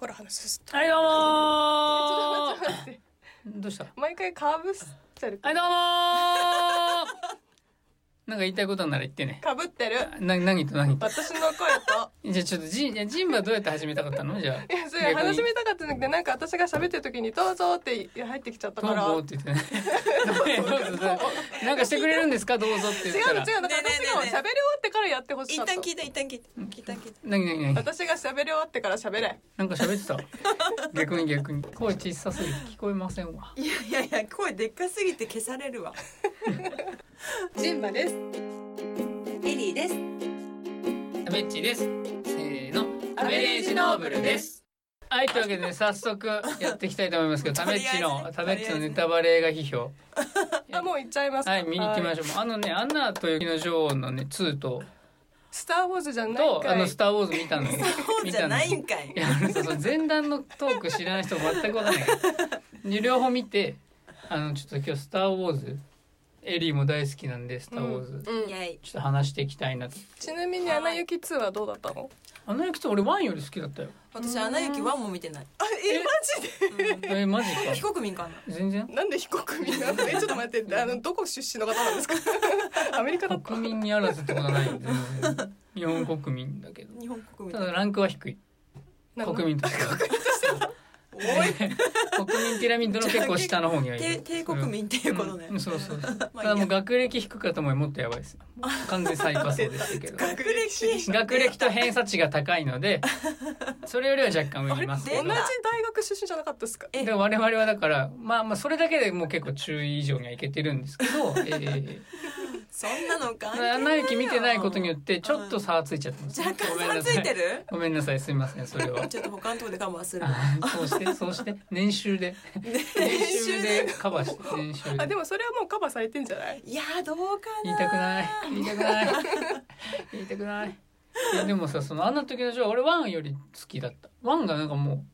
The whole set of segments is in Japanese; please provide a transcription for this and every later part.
ほら話す。とはいどうもちょっと待って。待ってーどうした？毎回かぶってる。はいどうもー。なんか言いたいことなら言ってね。かぶってる。な、何と何と？私の声と。じゃあちょっとジン、ジンはどうやって始めたかったの？じゃあ。いやそれ話しみたかったんだけどなんか私が喋ってる時に「どうぞ」って入ってきちゃったどうからぞって言って なんかしてくれるんですかどうぞって違言ったら。うの違うのだから私が喋り終わってからやってほしかった一旦聞いて一旦聞いて一旦聞いて何何何？私が喋り終わってから喋れなんか喋ってた？逆に逆に。声小さすぎて聞こえませんわ。いやいやいや声でっかすぎて消されるわジンバですエリーですタベッチです。せーの。タベレージノーブルです。はい、というわけでね、早速やっていきたいと思いますけど、タベッチの、タベッチのネタバレ映画批評。あ もう行っちゃいますかはい、見に行きましょょう。あのね、アンナと雪の女王のね、2と、スター・ウォーズじゃないと、かいあの、スター・ウォーズ見たのよ。そうじゃないんかいいや、あのそうそう、前段のトーク知らない人全くわかんないか両方見て、あの、ちょっと今日スター・ウォーズ、エリーも大好きなんで、スター・ウォーズ。うんちょっと話していきたいなと。ちなみに「アナ雪2」はどうだったの？あの雪と俺ワンより好きだったよ。私アナ雪ワンも見てない。あえマジで？え、マジ非か。国民かな？全然？なんで非国民なの？えちょっと待ってあのどこ出身の方なんですか？アメリカだった？国民にあらずってことはない日本国民だけど。日本国民。ただランクは低い。なの国民として国民ピラミッドの結構下の方にはいる。国民っていうことね。うん。そうそうそう。た まあもう学歴低かったもんもっとやばいです。よ完全最下層でしたけど。学歴学歴と偏差値が高いのでそれよりは若干上にいます。け同じど大学出身じゃなかったですか？え。で我々はだからまあまあそれだけでもう結構中位以上にはいけてるんですけど、えそんなの関係ー、ないよ。アナ雪見てないことによってちょっと差はついちゃってます、若干差つごめんなさい。てる？ごめんなさい。すいません。それは。ちょっと他のとこでカバーするそうして、そうして、年収で。年収でカバーして、年収で。あでもそれはもうカバーされてんじゃない？いやどうかな。言いたくない。言いたくない。言いたくない。いや、でもさ、その、あんな時の女王、俺ワンより好きだった。ワンがなんかもう、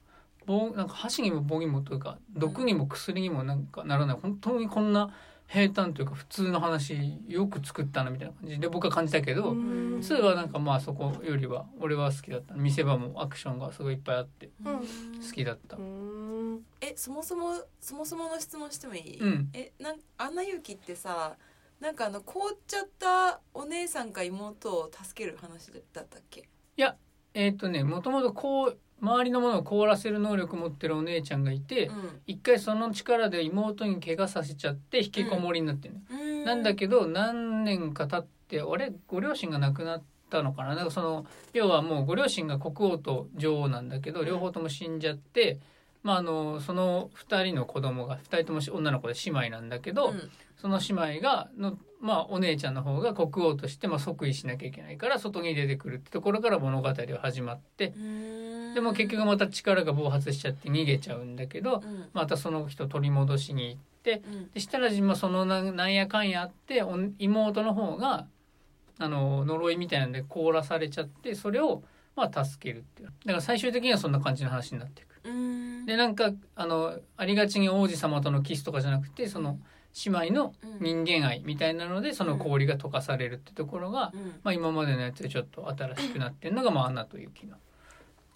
棒、なんか箸にも棒にもというか、毒にも薬にもなんかならない。本当にこんな平坦というか普通の話、よく作ったなみたいな感じ。で僕は感じたけど、うん。2はなんかまあそこよりは、俺は好きだった。見せ場もアクションがすごいいっぱいあって、うん。好きだった。う。ん。えそもそもそもそもの質問してもいい、うん。えなんアナ雪ってさなんかあの凍っちゃったお姉さんか妹を助ける話だったっけ？いや、えっ、とね、もともとこう、周りのものを凍らせる能力持ってるお姉ちゃんがいて、うん。一回その力で妹に怪我させちゃって引きこもりになってる、うん。なんだけど、何年か経って、俺、ご両親が亡くなったのかな？なんかその、要はもうご両親が国王と女王なんだけど、両方とも死んじゃって、まああの、その二人の子供が、二人とも女の子で姉妹なんだけど、うん。その姉妹が、の、まあ、お姉ちゃんの方が国王として、まあ、即位しなきゃいけないから、外に出てくるってところから物語は始まって、でも結局また力が暴発しちゃって逃げちゃうんだけど、うん。またその人取り戻しに行って、うん。でしたら、まあ、そのななんやかんやあって、お妹の方が、あの、呪いみたいなんで凍らされちゃって、それを、まあ、助けるっていう。だから最終的にはそんな感じの話になっていく。うん。で、なんか、あの、ありがちに王子様とのキスとかじゃなくて、その、姉妹の人間愛みたいなので、その氷が溶かされるってところが、うん。まあ今までのやつでちょっと新しくなってるのが、まあアナと雪の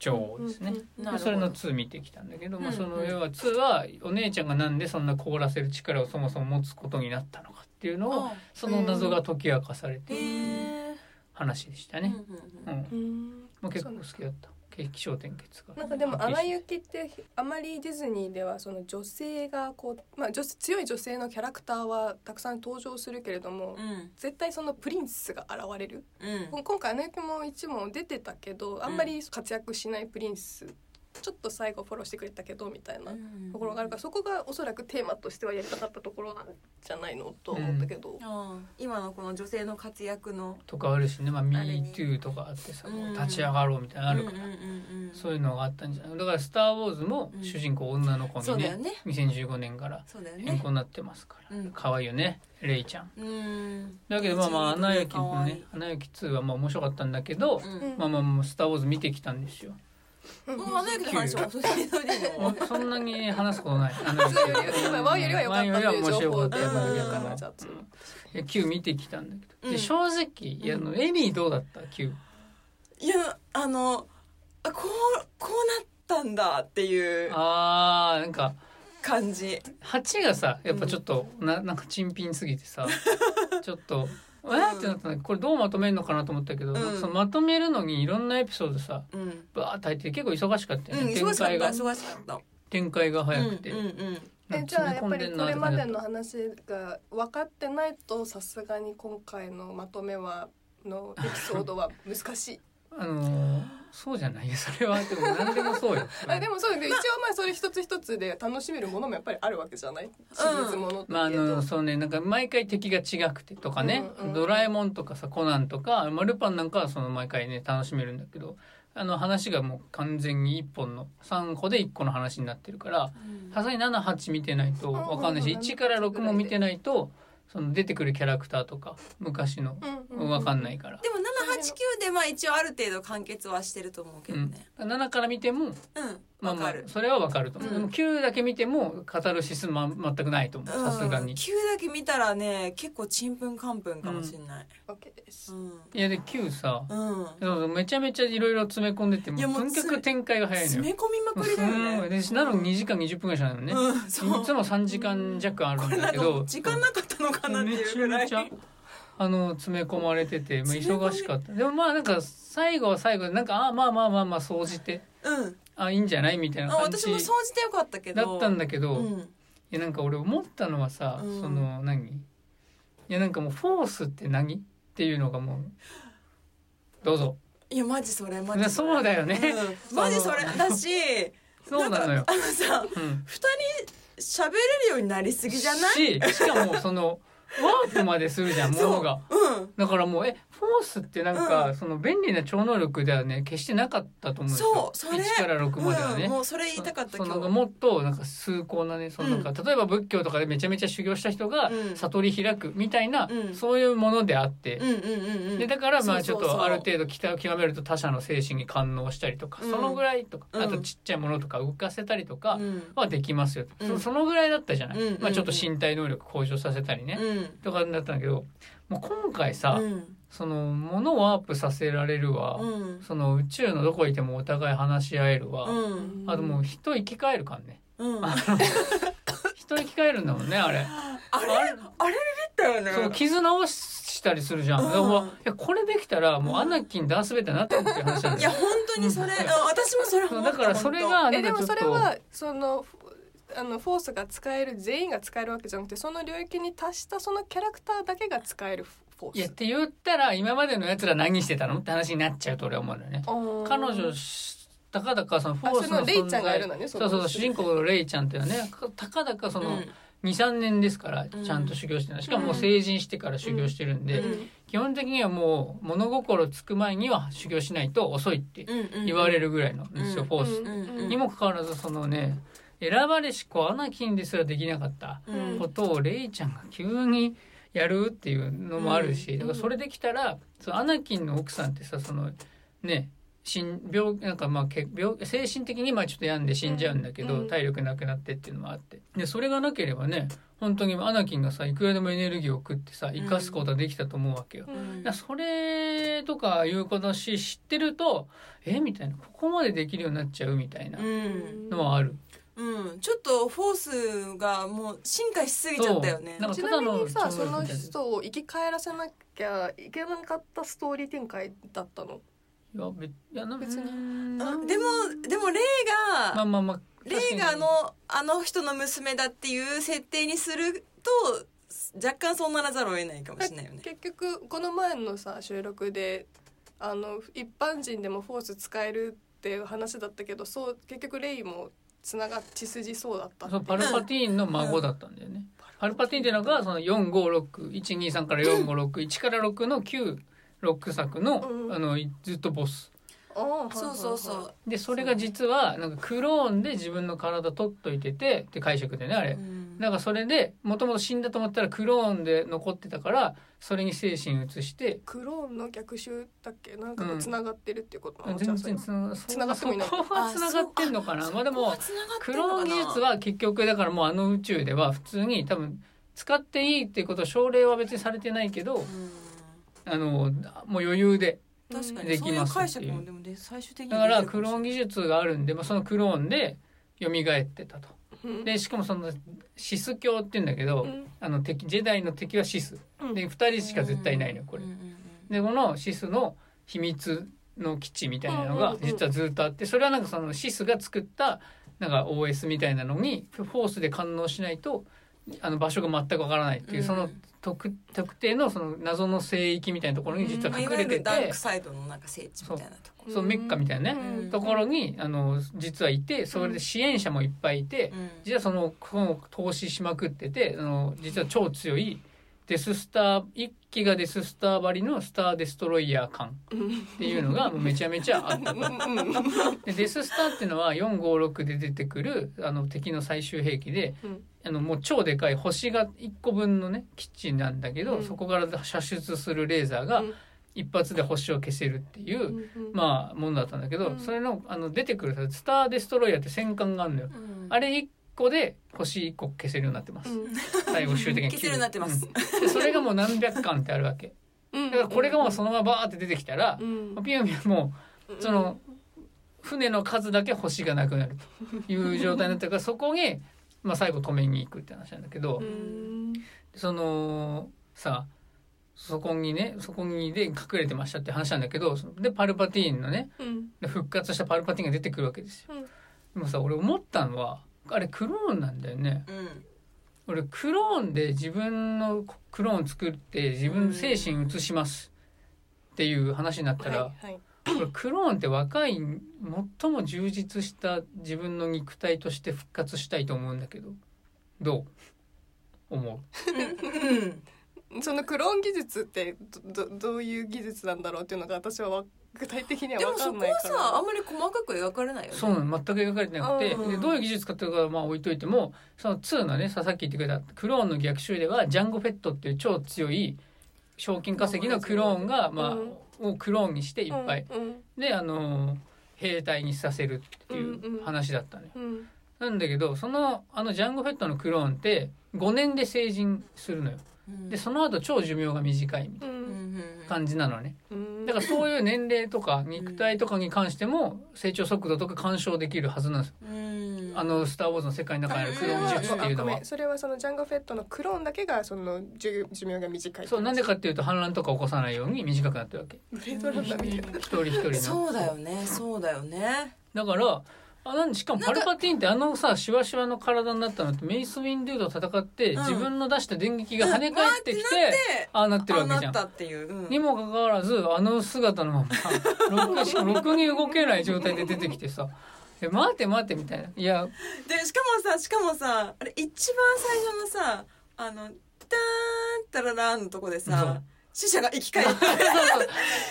女王ですね。なるほど。でそれの2見てきたんだけど、まあうん。その要は2はお姉ちゃんがなんでそんな凍らせる力をそもそも持つことになったのかっていうのをあ、その謎が解き明かされてへいるえ話でしたね。うんうん結構好きだった。気象点結が。なんかでも「アナ雪」ってあまりディズニーではその女性がこう、まあ、女強い女性のキャラクターはたくさん登場するけれども、うん絶対そのプリンスが現れる、うん今回「アナ雪」も一問出てたけどあんまり活躍しないプリンスちょっと最後フォローしてくれたけどみたいなところがあるからそこがおそらくテーマとしてはやりたかったところなんじゃないのと思ったけど、ああ今のこの女性の活躍のとかあるしね、まあ、MeToo とかあってさ、うん立ち上がろうみたいなのあるから、うんうんうんうん。そういうのがあったんじゃない。だから「スター・ウォーズ」も主人公女の子にね,、そうだよね。2015年からそうだよね。変更になってますから、うん。可愛いよねレイちゃん。うん。だけどまあまあ「アナ雪」可もね「アナ雪2」はまあ面白かったんだけど、うん。まあまあまあ「スター・ウォーズ」見てきたんですよの話はそんなに話すことない「アナ雪」そうよりはワンよりは良かったっていう見てきたんだけど、うん。で正直いやあのエリーどうだった？Q いやあのあこうこうなっったんだっていう。あーなんか感じ。8がさやっぱちょっと、ななんか珍品すぎてさちょっとえーってなったんだけどこれどうまとめるのかなと思ったけど、うん。そのまとめるのにいろんなエピソードさうん。バーッと入ってて結構忙しかったよね、うん忙しかった。展開が。忙しかった。展開が早くて、うんうんうん。えじゃあやっぱりこれまでのの話が分かってないとさすがに今回のまとめはのエピソードは難しい。あのーそうじゃないよそれは。でも何でもそうよ。あでもそうで一応まあそれ一つ一つで楽しめるものもやっぱりあるわけじゃない？シリーズものまああのそうねなんか毎回敵が違くてとかね、うんうんドラえもんとかさコナンとか、まあ、ルパンなんかはその毎回ね楽しめるんだけどあの話がもう完全に1本の3個で1個の話になってるからさすがに78見てないと分かんないしうんうん1から6も見てないとその出てくるキャラクターとか昔の。うん分かんないから、でも789でまあ一応ある程度完結はしてると思うけうん。どね、7から見てもうんまあまあそれは分かると思う、うん。でも9だけ見てもカタルシス、ま、全くないと思う。さすがうんに、9だけ見たらね結構ちんぷんかんぷんかもしれない。OK です。うん。いやで9さうん、めちゃめちゃいろいろ詰め込んでてもとにかく展開が早いのよ。詰め込みまくりだよね。うん。でなのに2時間20分ぐらいしかないのね、うんいつも3時間弱あるんだけど。時間なかったのかなっていうぐらい。めちゃめちゃあの詰め込まれてて、まあ、忙しかった。でもまあなんか最後は最後でなんかあまあまあまあまあ総じて。うんあいいんじゃない？みたいなあ感じ私も総じてよかったけど。だったんだけど、いうん。やなんか俺思ったのはさ、うん。その何？いやなんかもうフォースって何？っていうのがもうどうぞ。いやマジそれマジそれ。そうだよね、うん。マジそれだしそうなのよ。あのさうん。二人喋れるようになりすぎじゃない？ししかもそのワープまでするじゃん ものが。うんだからもうえフォースってなんか、その便利な超能力ではね決してなかったと思うんですよ。そうそれ。1から6まではね、うんもうそれ言いたかったそ今日。のもっとなんか崇高なねそのなんか、例えば仏教とかでめちゃめちゃ修行した人がうん。悟り開くみたいな、うん。そういうものであって、うんうんうんうん。でだからまあちょっとある程度極極めると他者の精神に感応したりとか、うん。そのぐらいとか、うん。あとちっちゃいものとか動かせたりとかうん。はできますよ、うん。そそのぐらいだったじゃない、うんまあちょっと身体能力向上させたりね、うん。とかだったんだけどもう今回さ、うん。その物をワープさせられるわ、うん。その宇宙のどこいてもお互い話し合えるわ、うん。あともう人生き返るかんね。人生き返るんだもんねあれ。あれ？あれ？ビビったよね。そう傷直したりするじゃん、うん。だからいやこれできたらもうアナキンダースベイダーになってるって話なんだよ。いや本当にそれ、うん。あ私もそれ思っただからそれがでもそれはそのあのフォースが使える全員が使えるわけじゃなくてその領域に達したそのキャラクターだけが使えるフォース。いやって言ったら今までのやつら何してたのって話になっちゃうと俺は思うのよね彼女たかだかそのフォースののレイちゃんがいる存在のねそうそう主人公のレイちゃんっていうのはねたかだかその、23年ですからうん。ちゃんと修行してるの。しかも成人してから修行してるんで、うん。基本的にはもう物心つく前には修行しないと遅いって言われるるぐらいのですよ、うんフォース、うんにもかかわらずそのね選ばれし子アナキンですらできなかったうん。ことをレイちゃんが急にやるっていうのもあるし、ん。だからそれできたらそのアナキンの奥さんってさそのね病なんかまあけ病精神的にまあちょっと病んで死んじゃうんだけど、うん。体力なくなってっていうのもあって。でそれがなければね本当にアナキンがさいくらでもエネルギーを送ってさ生かすことができたと思うわけよ。うそれとかいうことし知ってるとえみたいな。ここまでできるようになっちゃうみたいなうん。のはある。うん、ちょっとフォースがもう進化しすぎちゃったよね。そう。なんかちなみにさその人を生き返らせなきゃいけなかったストーリー展開だったの？いや別いやな別に。でもでもレイが、まあまあまあレイがあのあの人の娘だっていう設定にすると若干そうならざるを得ないかもしれないよね。結局この前のさ収録であの一般人でもフォース使えるっていう話だったけどそう結局レイもつながっ血筋そうだったそうパルパティーンの孫だったんだよね、パルパティーンっていうのがその456123から4561から6の96作の,、うん。あのずっとボス。ああそうそうそう。でそれが実はなんかクローンで自分の体取っといててって解釈でねあれ、うんだからそれでもともと死んだと思ったらクローンで残ってたからそれに精神移してクローンの逆襲だっけ？なんかつながってるっていうこと？なの、全じゃあ然つなつながってもいない。そこはつながってんのかな？まあでもクローン技術は結局だからもうあの宇宙では普通に多分使っていいっていうことを奨励は別にされてないけどうん。あのもう余裕で確かに。できますだからクローン技術があるんで、まあ、そのクローンで蘇ってたと。うんでしかもそのシス教って言うんだけど、うん。あの敵ジェダイの敵はシス。うん。で2人しか絶対いないのよこれ。でこのシスの秘密の基地みたいなのが実はずっとあってそれはなんかそのシスが作ったなんか OS みたいなのにフォースで感応しないとあの場所が全くわからないっていう、うん。その特特定のその謎の聖域みたいなところに実は隠れてまあいわゆるダーてク、サイドのなんか聖地みたいなとこそうメッカみたいなね、うん。ところにあの実はいてそれで支援者もいっぱいいて、うん。実はそのこの投資しまくっててあの実は超強いデススター一機がデススターばりのスターデストロイヤー艦っていうのがめちゃめちゃあった。でデススターっていうのは456で出てくるあの敵の最終兵器でうんあのもう超でかい星が1個分のね基地なんだけど、うん。そこから射出するレーザーがうん。一発で星を消せるっていう、うんまあものだったんだけど、うん。それのあの出てくるさスターデストロイヤーって戦艦があるのよ。うんあれ1個で星1個消せるようになってます。うん。最後終的に。消せるようになってます。うん。でそれがもう何百巻ってあるわけ。うん。だからこれがもうそのままバーって出てきたらう、ん。ピヨンピヨンもうその船の数だけ星がなくなるという状態になってるからそこに、まあ、最後止めに行くって話なんだけど、うん。そのさそこにねそこにで隠れてましたって話なんだけどでパルパティーンのねうん。で復活したパルパティーンが出てくるわけですよ。うん。でもさ俺思ったのはあれクローンなんだよね。うん。俺クローンで自分のクローン作って自分の精神移しますっていう話になったら、はいはいクローンって若い最も充実した自分の肉体として復活したいと思うんだけどどう？思う？そのクローン技術ってどどどういう技術なんだろうっていうのが私はわ具体的には分かでもそこんないから。はさあんまり細かく描かれないよね。そうなの。全く描かれてなくて、うんでどういう技術かっていうかはまあ置いといてもその2のねささっき言ってくれたクローンの逆襲ではジャンゴフェットっていう超強い賞金稼ぎのクローンが、まあうんをクローンにしていっぱい、うんであの兵隊にさせるっていううんうん。話だったのよ。うん。なんだけどそのあのジャンゴフェットのクローンって5年で成人するのよ。うん。でその後超寿命が短いみたいうんうん。うんな感じなのね。うん。だからそういう年齢とか肉体とかに関しても成長速度とか干渉できるはずなんですよ。うんあの「スター・ウォーズ」の世界の中にあるクローン技術っていうのは。それはそのジャンゴフェットのクローンだけがその寿寿命が短いそうなんでかっていうと反乱とか起こさないように短くなってるわけ。ブレードランナーみたいな一人一人の。そうだよね。そうだよね。だからあなんしかもパルパティーンってあのさシワシワの体になったのってメイス・ウィンドゥーと戦って、うん。自分の出した電撃が跳ね返ってきて、でああなってるわけじゃん。にもかかわらずあの姿のまま ろくに動けない状態で出てきてさ「え待って待って」みたいな。いや。でしかもさしかもさあれ一番最初のさあの「ターンタララー」のとこでさ死者が生き返って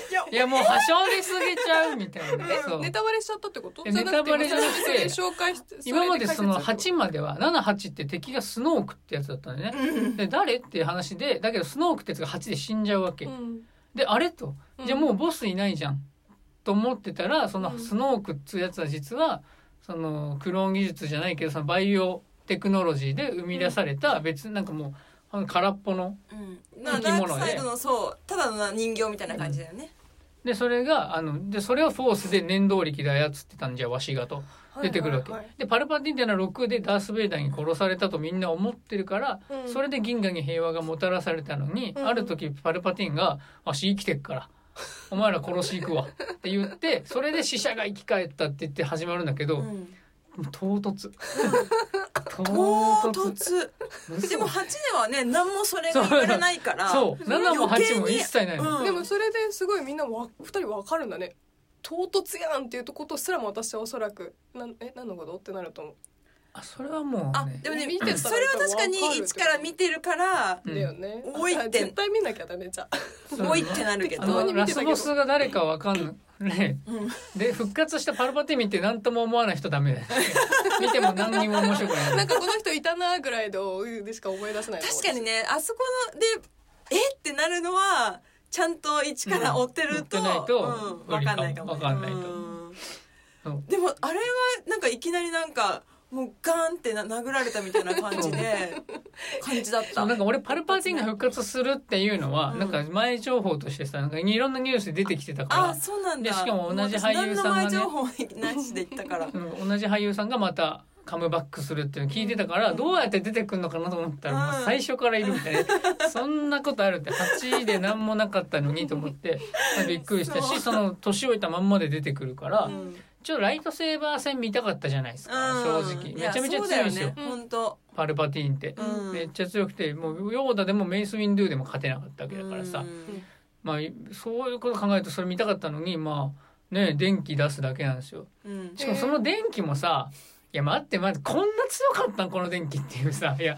いやいやもうはしょりすぎちゃうみたいな。ネタバレしちゃったってこと？えネタバレじゃなくて。紹介して今までその8 8までは78って敵がスノークってやつだったんだよねで誰？っていう話でだけどスノークってやつが8で死んじゃうわけ。うん。であれ？と。うん。じゃあもうボスいないじゃんと思ってたらそのうん。スノークっていうやつは実はそのクローン技術じゃないけどそのバイオテクノロジーで生み出された別なんかもうあの空っぽの生き物で。ダークサイドのそうただの人形みたいな感じだよね、でそれがあのでそれをフォースで念動力で操ってたんじゃわしがと出てくるわけ、はいはいでパルパティンっていうのは6でダース・ベイダーに殺されたとみんな思ってるから、うん。それで銀河に平和がもたらされたのに、うん。ある時パルパティンが「わし生きてっからお前ら殺し行くわ」って言ってそれで死者が生き返ったって言って始まるんだけど、うん。唐突。唐唐突。でも8ではね何もそれが言われないからそう。7も8も一切ないの、うん。でもそれですごいみんなわ二人わかるんだね。唐突やんっていうことすらも私はおそらくなんえ何のこと？ってなると思あそれはもあうねでもね見てそれは確かに一から見てるからうん。うだよね、多いってあ絶対見なきゃだねじゃあ。そう多いってなるけあどラスボスが誰かわかんない。ね。うん。で復活したパルパティン見て何とも思わない人ダメだよね。見ても何にも面白くない。なんかこの人いたなぐらいのでしか思い出せない。確かにねあそこのでえってなるのはちゃんと一から追ってると、うん追ってないとうん、分かんないかも、ね、わかんないと。でもあれはなんかいきなりなんかもうガーンってな殴られたみたいな感じで 感じだった。そうなんか俺パルパティンが復活するっていうのは、うん。なんか前情報としてさなんかいろんなニュースで出てきてたから。あそうなんだ。でしかも同じ俳優さんがね。前情報なしで言ったから。うん同じ俳優さんがまたカムバックするっていうの聞いてたから、うん。どうやって出てくるのかなと思ったら、最初からいるみたいな。そんなことあるって8位で何もなかったのにと思ってびっくりしたしその年老いたまんまで出てくるから、うんちょっとライトセーバー戦見たかったじゃないですか、正直。めちゃめちゃ強いですよ。ねパルパティーンって、うん。めっちゃ強くてもうヨーダでもメイス・ウィンドゥでも勝てなかったわけだからさ、うん。まあそういうこと考えるとそれ見たかったのにまあね電気出すだけなんですよ。うん。しかもその電気もさいや待って待ってこんな強かったんこの電気っていうさいや。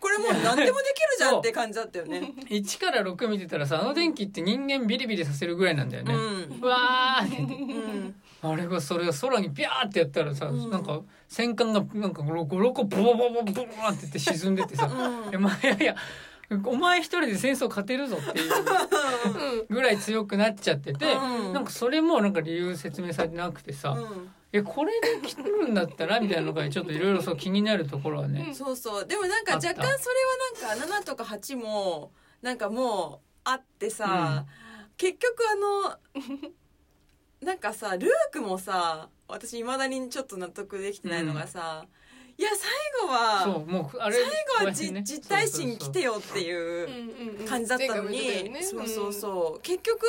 これもう何でもできるじゃんって感じだったよね。1から6見てたらさあの電気って人間ビリビリさせるぐらいなんだようね、ん。うわーうんあれがそれが空にビャーってやったらさ、うん。なんか戦艦がなんか56個ボボボボボボーンって言って沈んでってさ。うん。いやいやお前一人で戦争勝てるぞっていうぐらい強くなっちゃってて、うん。なんかそれもなんか理由説明されてなくてさ、うん。えこれで来るんだったらみたいなのがちょっといろいろそう気になるところはね、そうそう。でもなんか若干それはなんか7とか8もなんかもうあってさ、結局あのなんかさルークもさ私いまだにちょっと納得できてないのがさ、いや最後はそうもうあれ最後はじ、ね。実体心来てよっていう感じだったのに、そうそうそう。結局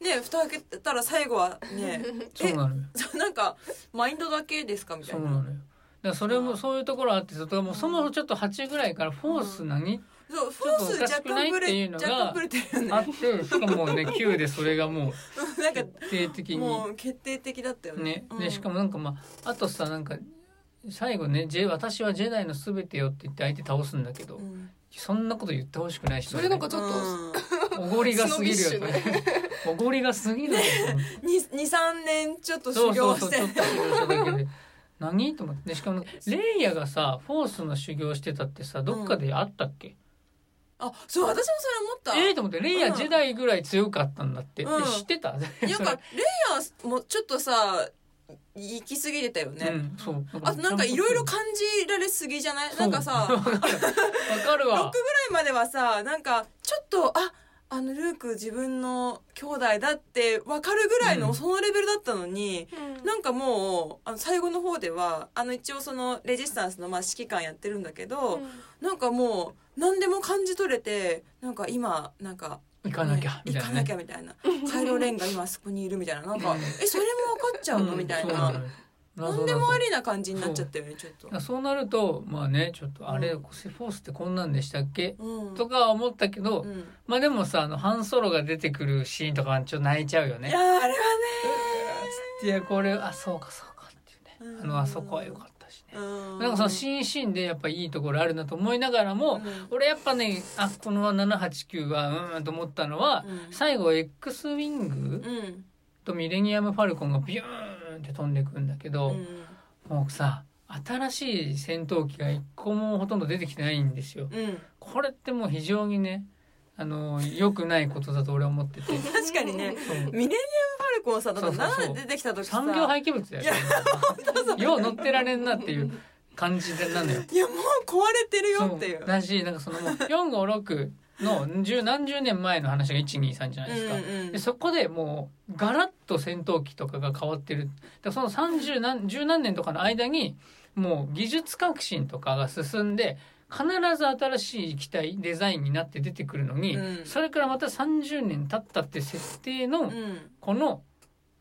ね蓋開けたら最後はね そうなのよ。なんかマインドだけですかみたいうな。そなのよ。だからそれもそういうところあってそもうそもそもちょっっと8ぐらいからフォース何、そうフォース若干ブレっていうのが若干ブレてるよあっねてしかもね 9でそれがもうなんか決定的に。もう決定的だったよね。ね、うん。でしかもなんかまああとさなんか最後ねジェ「私はジェダイの全てよ」って言って相手倒すんだけど、うん。そんなこと言ってほしくないしそれなんかちょっとおごりが過ぎるよね。おごりが過ぎるよ23年ちょっとそう修行して。そうそうちょっと何？と思って。でしかもレイヤがさフォースの修行してたってさどっかであったっけ、あそう私もそれ思った。ええと思ってレイヤうんジェダイぐらい強かったんだって、うん。え知ってた？なんか レイヤーもちょっとさ行き過ぎてたよね、うん、そう。あとなんかいろいろ感じられすぎじゃない？なんかさ わかるわ。かる6ぐらわいまではさなんかちょっとああのルーク自分の兄弟だって分かるぐらいのうん。そのレベルだったのに、うん。なんかもうあの最後の方ではあの一応そのレジスタンスのまあ指揮官やってるんだけど、なんかもう何でも感じ取れてなんか今なんか行かなきゃみたいなね。行かなきゃみたいな。カイロレンが今そこにいるみたいな。なんかうん。えそれも分かっちゃうの、みたいな。そうのよ。何でもありな感じになっちゃったよねちょっと。そう。なるとまあねちょっとあれ、うん。フォースってこんなんでしたっけ、うん。とかは思ったけど、うん。まあでもさあのハンソロが出てくるシーンとかはちょっと泣いちゃうよね。いやあれはいやこれあそうかそうかっていうね。ねあのあそこは良かったなんかそのシーンシーンでやっぱいいところあるなと思いながらも、うん。俺やっぱねあこの789はうーんと思ったのは、うん。最後 X ウィングうん。とミレニアム・ファルコンがビューンって飛んでくんだけど、うん。もうさ新しい戦闘機が一個もほとんど出てきてないんですよ。うん。これってもう非常にねあの良くないことだと俺は思ってて。確かにね。ミレニアム・ファルコンさだってそうそうそう。7で出てきた時さ。産業廃棄物だよねよう乗ってられんなっていう感じでなのよ。いやもう壊れてるよっていう。だしなんかそのもう456の十何十年前の話が123じゃないですか、うんうんでそこでもうガラッと戦闘機とかが変わってる。だその30何十何年とかの間にもう技術革新とかが進んで必ず新しい機体デザインになって出てくるのに、うん。それからまた30年経ったって設定のうん。この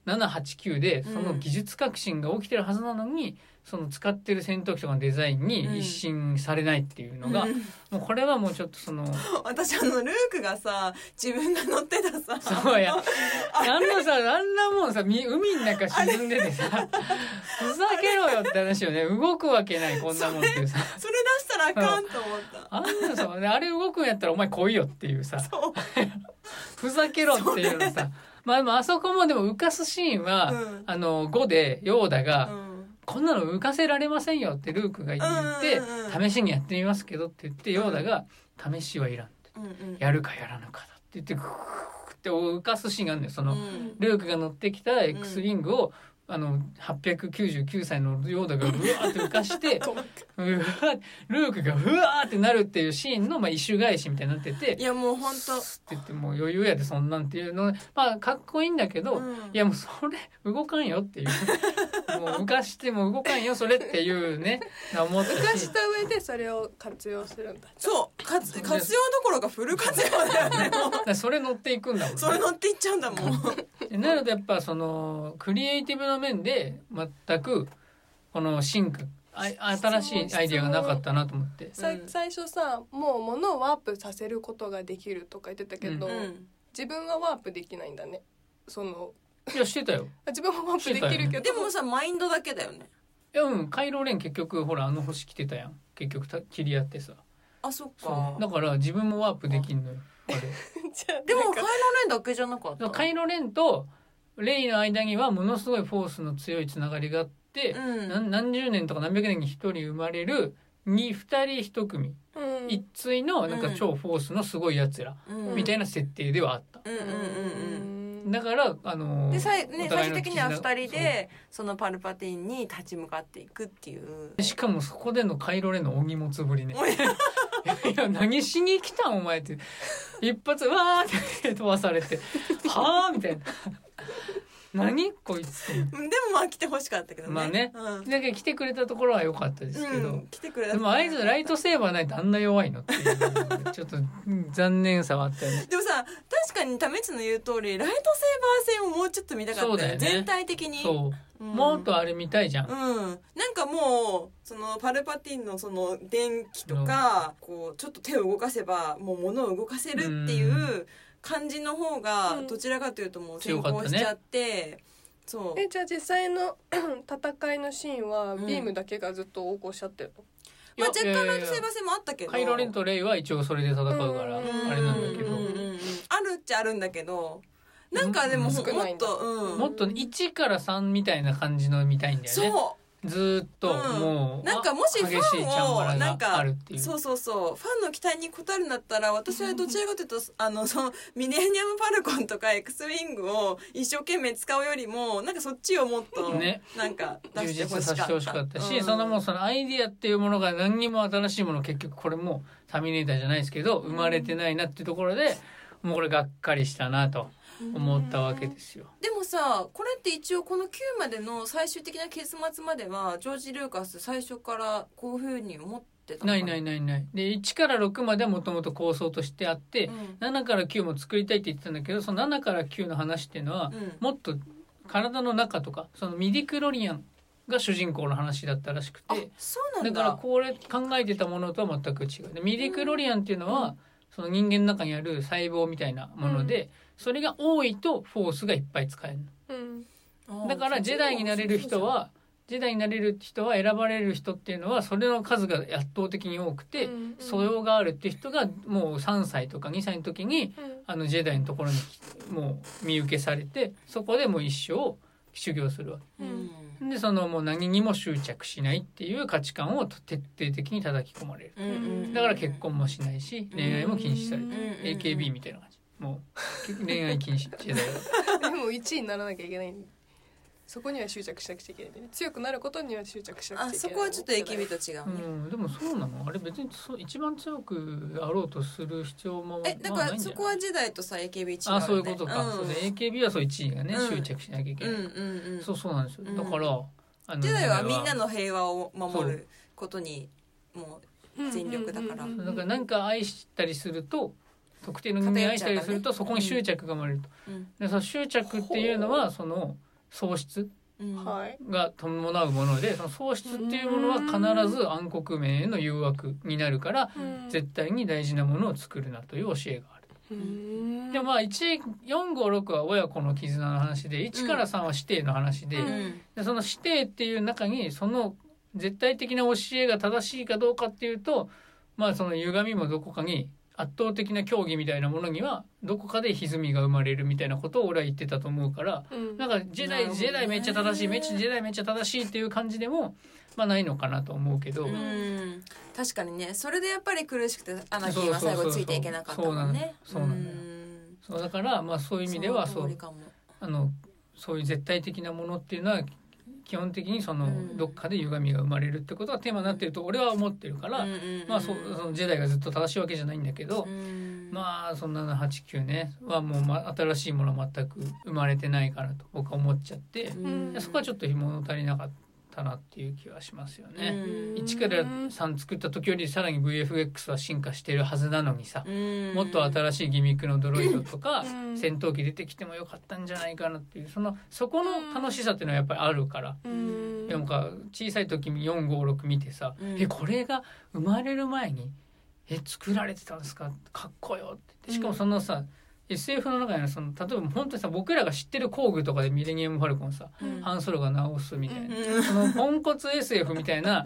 789でその技術革新が起きてるはずなのに、その使ってる戦闘機とかのデザインに一新されないっていうのが、うん。もうこれはもうちょっとその私あのルークがさ自分が乗ってたさそうや。あんなさあんなもんさみ海の中沈んでてさふざけろよって話よね。動くわけないこんなもんっていうさ。それ出したらあかんと思った。あんなさであれ動くんやったらお前来いよっていうさ。ふざけろっていうのさまあでもあそこもでも浮かすシーンは、うん。あの5でヨーダが、うん。こんなの浮かせられませんよってルークが言って、うんうんうん試しにやってみますけどって言ってヨーダが試しはいらんって。うんうん。やるかやらぬかだって言ってグーって浮かすシーンがあるんだよ。その、うん。ルークが乗ってきた X ウィングをあの899歳のヨーダが うわーって浮かしてうわールークがうわーってなるっていうシーンの、まあ、一種返しみたいになってていやもう本当って言ってもう余裕やでそんなんっていうの。まあかっこいいんだけど、うん。いやもうそれ動かんよっていう。もう浮かしても動かんよそれっていうね思った浮かしした上でそれを活用するんだ。そう。活活用どころかフル活用だよね それ乗っていくんだもんね。それ乗っていっちゃうんだもん。でなるとやっぱそのクリエイティブの面で全くこの進化あ新しいアイディアがなかったなと思って。さうん。最初さもう物をワープさせることができるとか言ってたけど、ううん。自分はワープできないんだね。そのいやしてたよ。自分はワープできるけど。でもさマインドだけだよね。いやうんカイロレン結局ほらあの星来てたやん。結局た切り合ってさ。あそっそかう。だから自分もワープできんのよ。あれ。じゃあでもなんか。カイロレンだけじゃなかった？カイロレンとレイの間にはものすごいフォースの強いつながりがあって、うん。何何十年とか何百年に一人生まれるに二人一組、うん。一対のなんか超フォースのすごいやつら、うん。みたいな設定ではあった。だからあのーでさいね、最終的には絆2人でそのパルパティンに立ち向かっていくっていう。しかもそこでのカイロレンのお荷物ぶりね。い。や何しに来たんお前って。一発わーって飛ばされて。はあみたいな 何こいつうんでもまあ来てほしかったけどね。まあね。うん。だけど来てくれたところは良かったですけど、うん、来てくれたでもあいつライトセーバーないとあんな弱いのっていうちょっとうん残念さはあったよね。でもさ確かにタメチの言う通りライトセーバー戦をもうちょっと見たかったそうだよね。全体的に。そう、うん。もっとあれ見たいじゃん、うん、なんかもうそのパルパティンのその電気とか、こうちょっと手を動かせばもう物を動かせるっていう感じの方がうん。どちらかというともう先強かったね行しちゃって、そう。えじゃあ実際の 戦いのシーンはうん。ビームだけがずっと横行しちゃってるの、まあ、若干ライトセーバー戦もあったけど。カイロレンとレイは一応それで戦うから、うん。あれなんだけど、あるっちゃあるんだけど。なんかでもうん。もっと、うん、もっと1から3みたいな感じの見たいんだよね。そずーっとうん。もう、うなんかもしファンをなんかそうそうそうファンの期待に応えるんだったら私はどちらかというと あのそのミレニアム・パルコンとか X ウィングを一生懸命使うよりもなんかそっちをもっとね。なんか出充してほ実させてほしかったし、そのもうそのアイディアっていうものが何にも新しいもの結局これもターミネーターじゃないですけど生まれてないなっていうところでもうこれがっかりしたなと思ったわけですよ。でもさこれって一応この9までの最終的な結末まではジョージ・ルーカス最初からこういうふうに思ってたな？いないないない。で1から6まではもともと構想としてあって、うん。7から9も作りたいって言ってたんだけどその7から9の話っていうのはうん。もっと体の中とかそのミディクロリアンが主人公の話だったらしくあてだだからこれ考えてたものとは全く違うでミディクロリアンっていうのは、その人間の中にある細胞みたいなもので、それが多いとフォースがいっぱい使えるうん。のだからジェダイになれる人はジェダイになれる人は選ばれる人っていうのはそれの数が圧倒的に多くて、うん素養があるって人がもう3歳とか2歳の時にうん。あのジェダイのところにもう見受けされてそこでもう一生修行するわけ。うん。でそのもう何にも執着しないっていう価値観を徹底的に叩き込まれる。うんうんだから結婚もしないし恋愛も禁止されてうんる AKB みたいなもう恋愛禁止時代。だ でも1位にならなきゃいけない。そこには執着しなくちゃいけないんだよね。強くなることには執着しなあくちゃいけない。そこはちょっと AKB と違ううね、んでもそうなの？あれ別にそう一番強くあろうとする必要もえだまあないんじゃない？からそこは時代とさ AKB 違うよねあそういうことか、ん。そうね。AKB はそう1位がね、うん。執着しなきゃいけない、うんうんうん。そうそうなんですよ、うん。だからあの時代はみんなの平和を守ることにも全力だからだから何か愛したりすると特定の人間愛したりするとそこに執着が生まれると、う、うん。でその執着っていうのはその喪失が伴うものでその喪失っていうものは必ず暗黒面への誘惑になるから絶対に大事なものを作るなという教えがある。うん。でもまあ456は親子の絆の話で1から3は師弟の話で,、うん。うんでその師弟っていう中にその絶対的な教えが正しいかどうかっていうとまあその歪みもどこかに圧倒的な競技みたいなものにはどこかで歪みが生まれるみたいなことを俺は言ってたと思うからうん。なんかジェダイ、ジェダイめっちゃ正しいめっちゃジェダイめっちゃ正しいっていう感じでもまあないのかなと思うけど、うん。確かにね。それでやっぱり苦しくてアナキンは最後ついていけなかったもんね。そうそうそう。そうだからまあそういう意味ではそうあのそういう絶対的なものっていうのは基本的にそのうん。どっかで歪みが生まれるってことがテーマになってると俺は思ってるから、まあそうそのジェダイがずっと正しいわけじゃないんだけど、まあその789ねはもう、ま、新しいものは全く生まれてないかなと僕は思っちゃって、ん。そこはちょっと物足りなかったなっていう気はしますよね。うん。1から3作った時よりさらに VFX は進化してるはずなのにさ、もっと新しいギミックのドロイドとかうん。戦闘機出てきてもよかったんじゃないかなっていうそのそこの楽しさっていうのはやっぱりあるから。うん。か小さい時に456見てさ、うん。えこれが生まれる前にえ作られてたんですか？かっこよって。しかもそのさ、SF の中にはその例えば本当にさ僕らが知ってる工具とかでミレニアム・ファルコンさ、うん。ハンソロが直すみたいな、うんそのポンコツ SF みたいな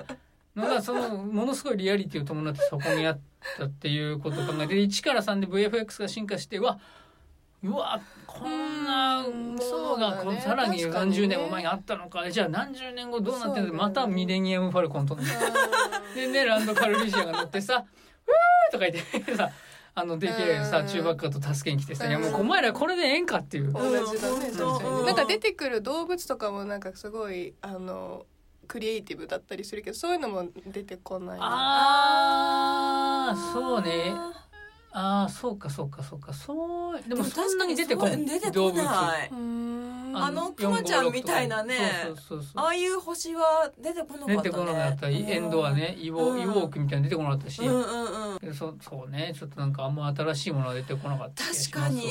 のがそのものすごいリアリティを伴ってそこにあったっていうことを考えて1から3で VFX が進化してうわうわこんなうんものそうがだねさらに何十年も前にあったのかじゃあ何十年後どうなってるそうだまたミレニアム・ファルコンとで。ねランド・カルリシアが乗ってさ「うー!」とか言ってさあのでけえさうん。中ばっかと助けに来てさ「うん。いやもうお前らこれでええんか」っていう。同じだねなんか出てくる動物とかもなんかすごいあのクリエイティブだったりするけどそういうのも出てこないあーそうねああそうかそうかそうか。そうでもそんなに出てこない出てこない。うん。あのクマちゃんみたいなね。そうそうそうそう。ああいう星は出てこなかったね。出てこなかった。エンドはねイボうん。イボークみたいなの出てこなかったし、うんうんうん。でそそうね。ちょっとなんかあんま新しいものは出てこなかった確かに。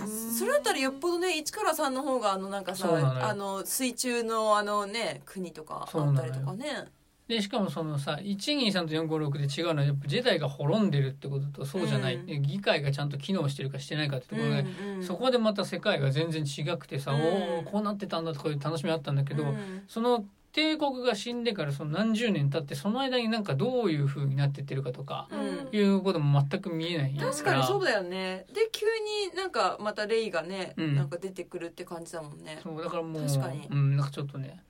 うん。それだったらよっぽどね1から3の方があのなんかさあの水中のあのね国とかあったりとかねでしかもそのさ123と456で違うのはやっぱジェダイが滅んでるってこととそうじゃない、うん。で議会がちゃんと機能してるかしてないかってところで、うんうんそこでまた世界が全然違くてさ、うん。おおこうなってたんだとかいう楽しみあったんだけど、うん。その帝国が死んでからその何十年経ってその間になんかどういう風になってってるかとかうん。いうことも全く見えない確かにそうだよね。で急になんかまたレイがね、うん。なんか出てくるって感じだもんね。そうだからもう確かに。うん、なんかちょっとね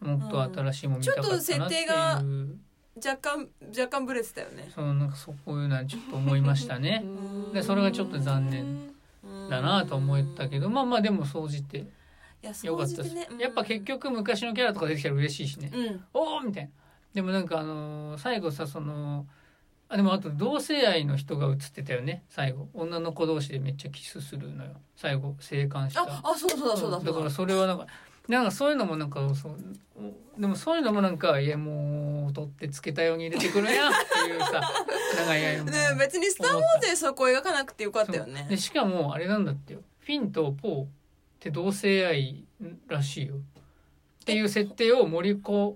もっと新しいもの見たかったなっていう、ちょっと設定が若干若干ブレてたよね。そうなんかそういうのはちょっと思いましたね。でそれがちょっと残念。だなと思ったけど。まあまあでも総じて。よかったです、ねうん。やっぱ結局昔のキャラとか出てきたら嬉しいしね、うん。おおみたいな。でもなんかあのー最後さそのあでもあと同性愛の人が映ってたよね。最後。女の子同士でめっちゃキスするのよ。最後生還した。ああそうそうだそうだそうだからそれはなんかなんかそういうのもなんかそうでもそういうのもなんかいやもう取ってつけたように入れてくるやんっていうさ 長い間。もね別に「スター・ウォーズ」でそこ描かなくてよかったよね。でしかもあれなんだってよ。フィンとポーって同性愛らしいよ。っていう設定を盛り込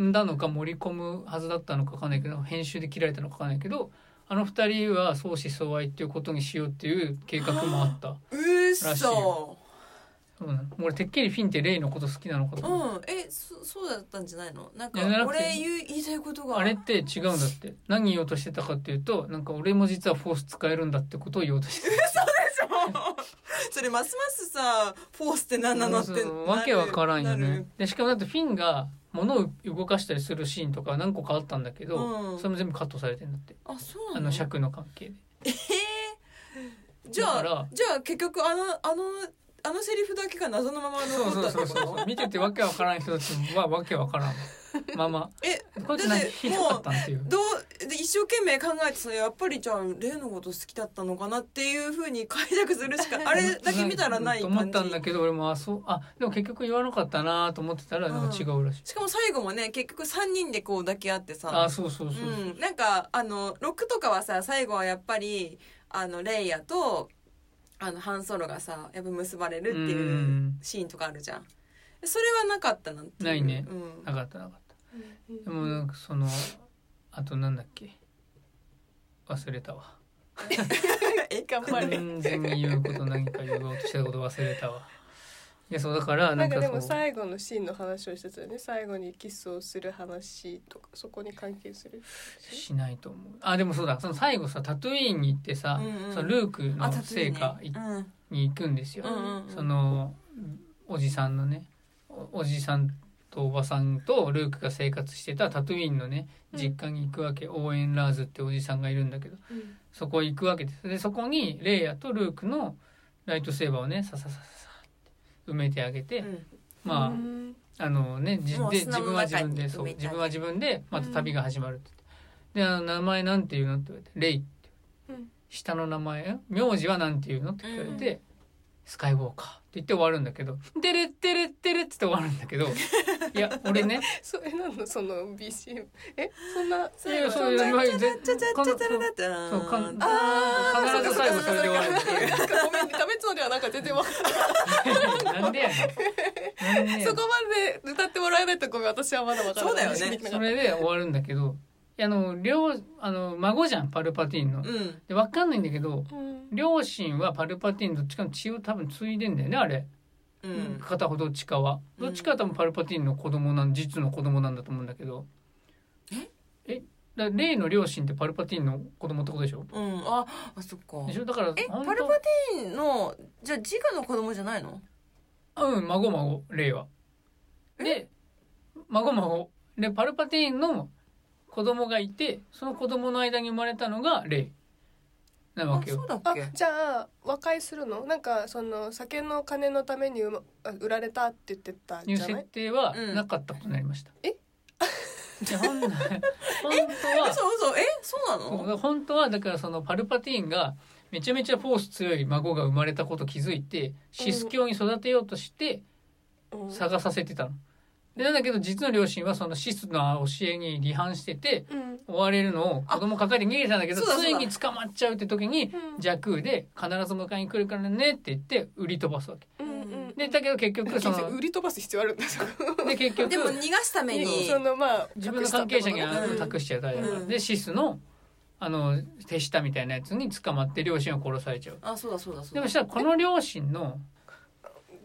んだのか盛り込むはずだったのか分かんないけど編集で切られたのか分かんないけどあの二人は相思相愛っていうことにしようっていう計画もあったらしいそよそうなの。俺てっきりフィンってレイのこと好きなのかとう思ってん。えそそうだったんじゃないの？なんかいやじゃなくて俺言う言いたいことが。あれって違うんだって。何言おうとしてたかっていうとなんか俺も実はフォース使えるんだってことを言おうとしてた。それますますさフォースって何なのってなるそうわけわからんよなねるでしかもだってフィンが物を動かしたりするシーンとか何個かあったんだけど、うん。それも全部カットされてんだって。あそうなの？あの尺の関係で。えー。じゃだからあじゃあ結局あのあのあのセリフだけが謎のまま残そうそうったってこと？そう見ててわけわからん人たちはわけわからんまま。えこいつ何ひどかったんっていう。どうで一生懸命考えてさやっぱりじゃあ例のこと好きだったのかなっていうふうに解釈するしか あれだけ見たらないと思感じったんだけど俺もあそうあでも結局言わなかったなと思ってたらなんか違うらしい、しかも最後もね結局3人でこう抱き合ってさ。あそうそうそうそう、うん、なんかあの6とかはさ最後はやっぱりあのレイヤとあのハンソロがさやっぱ結ばれるっていううん。シーンとかあるじゃん。それはなかったなんてないね。うん。なかったなかった。でもなんかそのあとなんだっけ？忘れたわ。え頑張れ。全然言うこと何か言おうとしたこと忘れたわいやそうだからなかでもなんんかそう。最後のシーンの話をしてたよね。最後にキスをする話とかそこに関係する。しないと思う。あでもそうだ。その最後さタトゥイーンに行ってさ、うんうん。そのルークのあタトゥイ成果ーねうん。に行くんですよ、うんうんうん。そのおじさんのねおおじさんとおばさんとルークが生活してたタトゥイーンのねうん。実家に行くわけ、オーエン・ラーズっておじさんがいるんだけど。そこ行くわけです。でそこにレイヤとルークのライトセーバーをねささささ埋めてあげて、うん。まあ、うん。あのねじで自分は自分でそう自分は自分でまた旅が始まるって言って、であの名前なんて言うのって言われて「レイ」ってうん。下の名前名字はなんて言うのって聞かれて、スカイウォーカー言って終わるんだけど「テレッテレッテレ」って言って終わるんだけどいや俺ね それなんの？その BCM え？そんな？そういうちゃちゃちゃちゃちゃちゃだったらそう必ず最後それで終わるっていうなんかごめんね食べそうではなんか全然わかんないそこまで歌ってもらえないとごめん私はまだわからないそうだよねそれで終わるんだけどあの両あの孫じゃんパルパティーンの。うん。で分かんないんだけどうん。両親はパルパティーンどっちかの血を多分継いでんだよねあれ、うん。片方どっちかは。うん。どっちかは多分パルパティーンの子供なん実の子供なんだと思うんだけど。え？だ例の両親ってパルパティーンの子供ってことでしょ？うん。ああそっか。でしょ？だからえパルパティーンのじゃあ自我の子供じゃないの？うん孫孫レイはで孫孫。でパルパティーンの子供がいてその子供の間に生まれたのがレイなわあけよ。あそうだっけ？じゃあ和解するの？なんかその酒の金のためにうまあ売られたって言ってたいう設じゃない？定はうんなかったことになりました、え？いやほん本当はそうそうえ？そうなの？本当はだからそのパルパティーンがめちゃめちゃフォース強い孫が生まれたこと気づいてシス教に育てようとしてうん。探させてたの。でなんだけど実の両親はそのシスの教えに離反しててうん。追われるのを子供抱えて逃げてたんだけどそうだ。ついに捕まっちゃうって時にうん。弱空で必ず迎えに来るからねって言って売り飛ばすわけ。うんうんでだけど結局その売り飛ばす必要あるんですよ。で結局でも逃がすために。そのまあ自分の関係者に託しちゃダメだから、うん。でシスのあの手下みたいなやつに捕まって両親を殺されちゃう。あそうだそうだそうだ。でもしたらこの両親の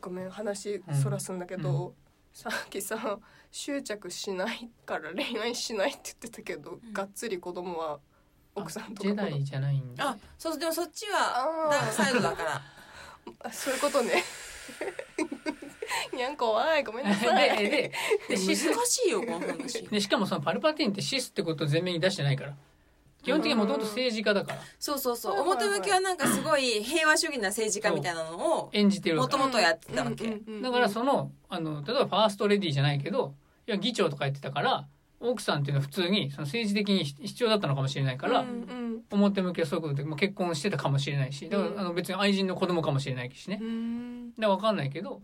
ごめん話そらすんだけど、うさっきさ執着しないから恋愛しないって言ってたけど、ん。がっつり子供は奥さんとかジェダイじゃないんだ。あそうでもそっちはあー。だから最後だから。あそういうことね。にゃん怖いごめんなさい。でででシス難しいよこの話。でしかもそのパルパティーンってシスってことを前面に出してないから基本的にもともと政治家だから。そうそうそう。表向きはなんかすごい平和主義な政治家みたいなのを演じてるもともとやってたわけ、だからそのあの例えばファーストレディーじゃないけどいや議長とかやってたから奥さんっていうのは普通にその政治的に必要だったのかもしれないから、うんうん。表向きはそういうことでもう結婚してたかもしれないしだから、うんあの別に愛人の子供かもしれないしね。うん。だから分かんないけど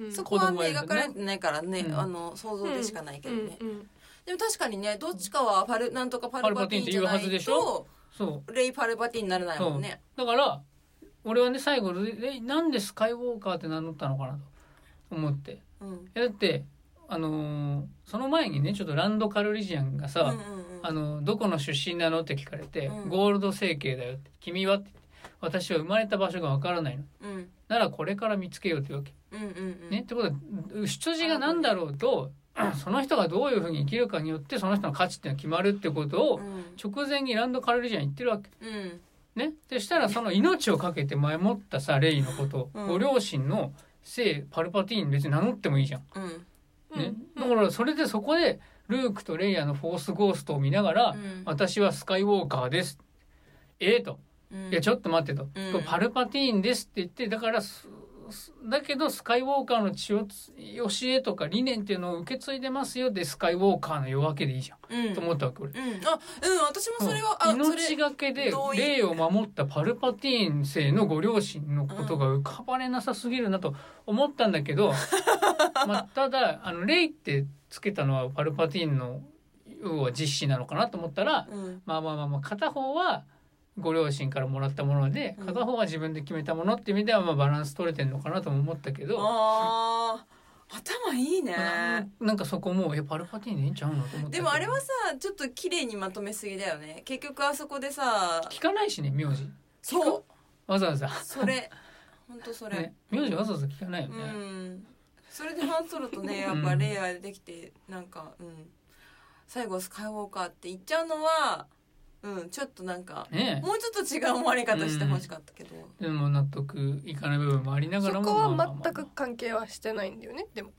うん。そこはね。描かれてないからね、うん。あの想像でしかないけどね、うんうんでも確かにねどっちかはパルなんとかパルパティーンって言うはずでしょ？とそう。レイ・パルパティーンにならないもんね。だから俺はね最後でなんでスカイウォーカーって名乗ったのかなと思って。いうん。やだってあのーその前にねちょっとランド・カルリジアンがさ、うんうんうん。あのどこの出身なのって聞かれて、うん。ゴールド整形だよって君はって私は生まれた場所がわからないの。うん。ならこれから見つけようってわけ、うんうんうん。ねってことは出自が何だろうとその人がどういうふうに生きるかによってその人の価値っていうのは決まるってことをうん。直前にランド・カルリジアン言ってるわけ。うん。ね。でしたらその命を懸けて前もったさレイのこと、うん。ご両親の姓パルパティーン別に名乗ってもいいじゃん。うん。ね、うん。だからそれでそこでルークとレイヤーのフォースゴーストを見ながら、うん。私はスカイウォーカーです。ええと。うん。いや、ちょっと待ってと。うん。パルパティーンですって言って、だからだけどスカイウォーカーの血をつ、教えとか理念っていうのを受け継いでますよで、スカイウォーカーの夜明けでいいじゃん。うん。と思ったわけ、俺。うん。あうん。私もそれはあそれ命がけで霊を守ったパルパティーン星のご両親のことが浮かばれなさすぎるなと思ったんだけど、まあ、ただあの霊ってつけたのはパルパティーンの実施なのかなと思ったら、うん。まあまあまあまあ片方はご両親からもらったものでうん。片方は自分で決めたものっていう意味ではまあバランス取れてるのかなとも思ったけど、あー頭いいね。なんかそこもえパルパティーンでいいんちゃうのと思ったけど。でもあれはさちょっと綺麗にまとめすぎだよね。結局あそこでさ聞かないしね名字。そう。わざわざ、それ。本当それ、ね、名字わざわざ聞かないようね。ん。それでハンソロとね やっぱレイヤーできてなんかうん。最後スカイウォーカーって言っちゃうのはうんちょっとなんかね。もうちょっと違う思われ方してほしかったけど、でも納得いかない部分もありながらもそこはまあまあまあ。全く関係はしてないんだよねでも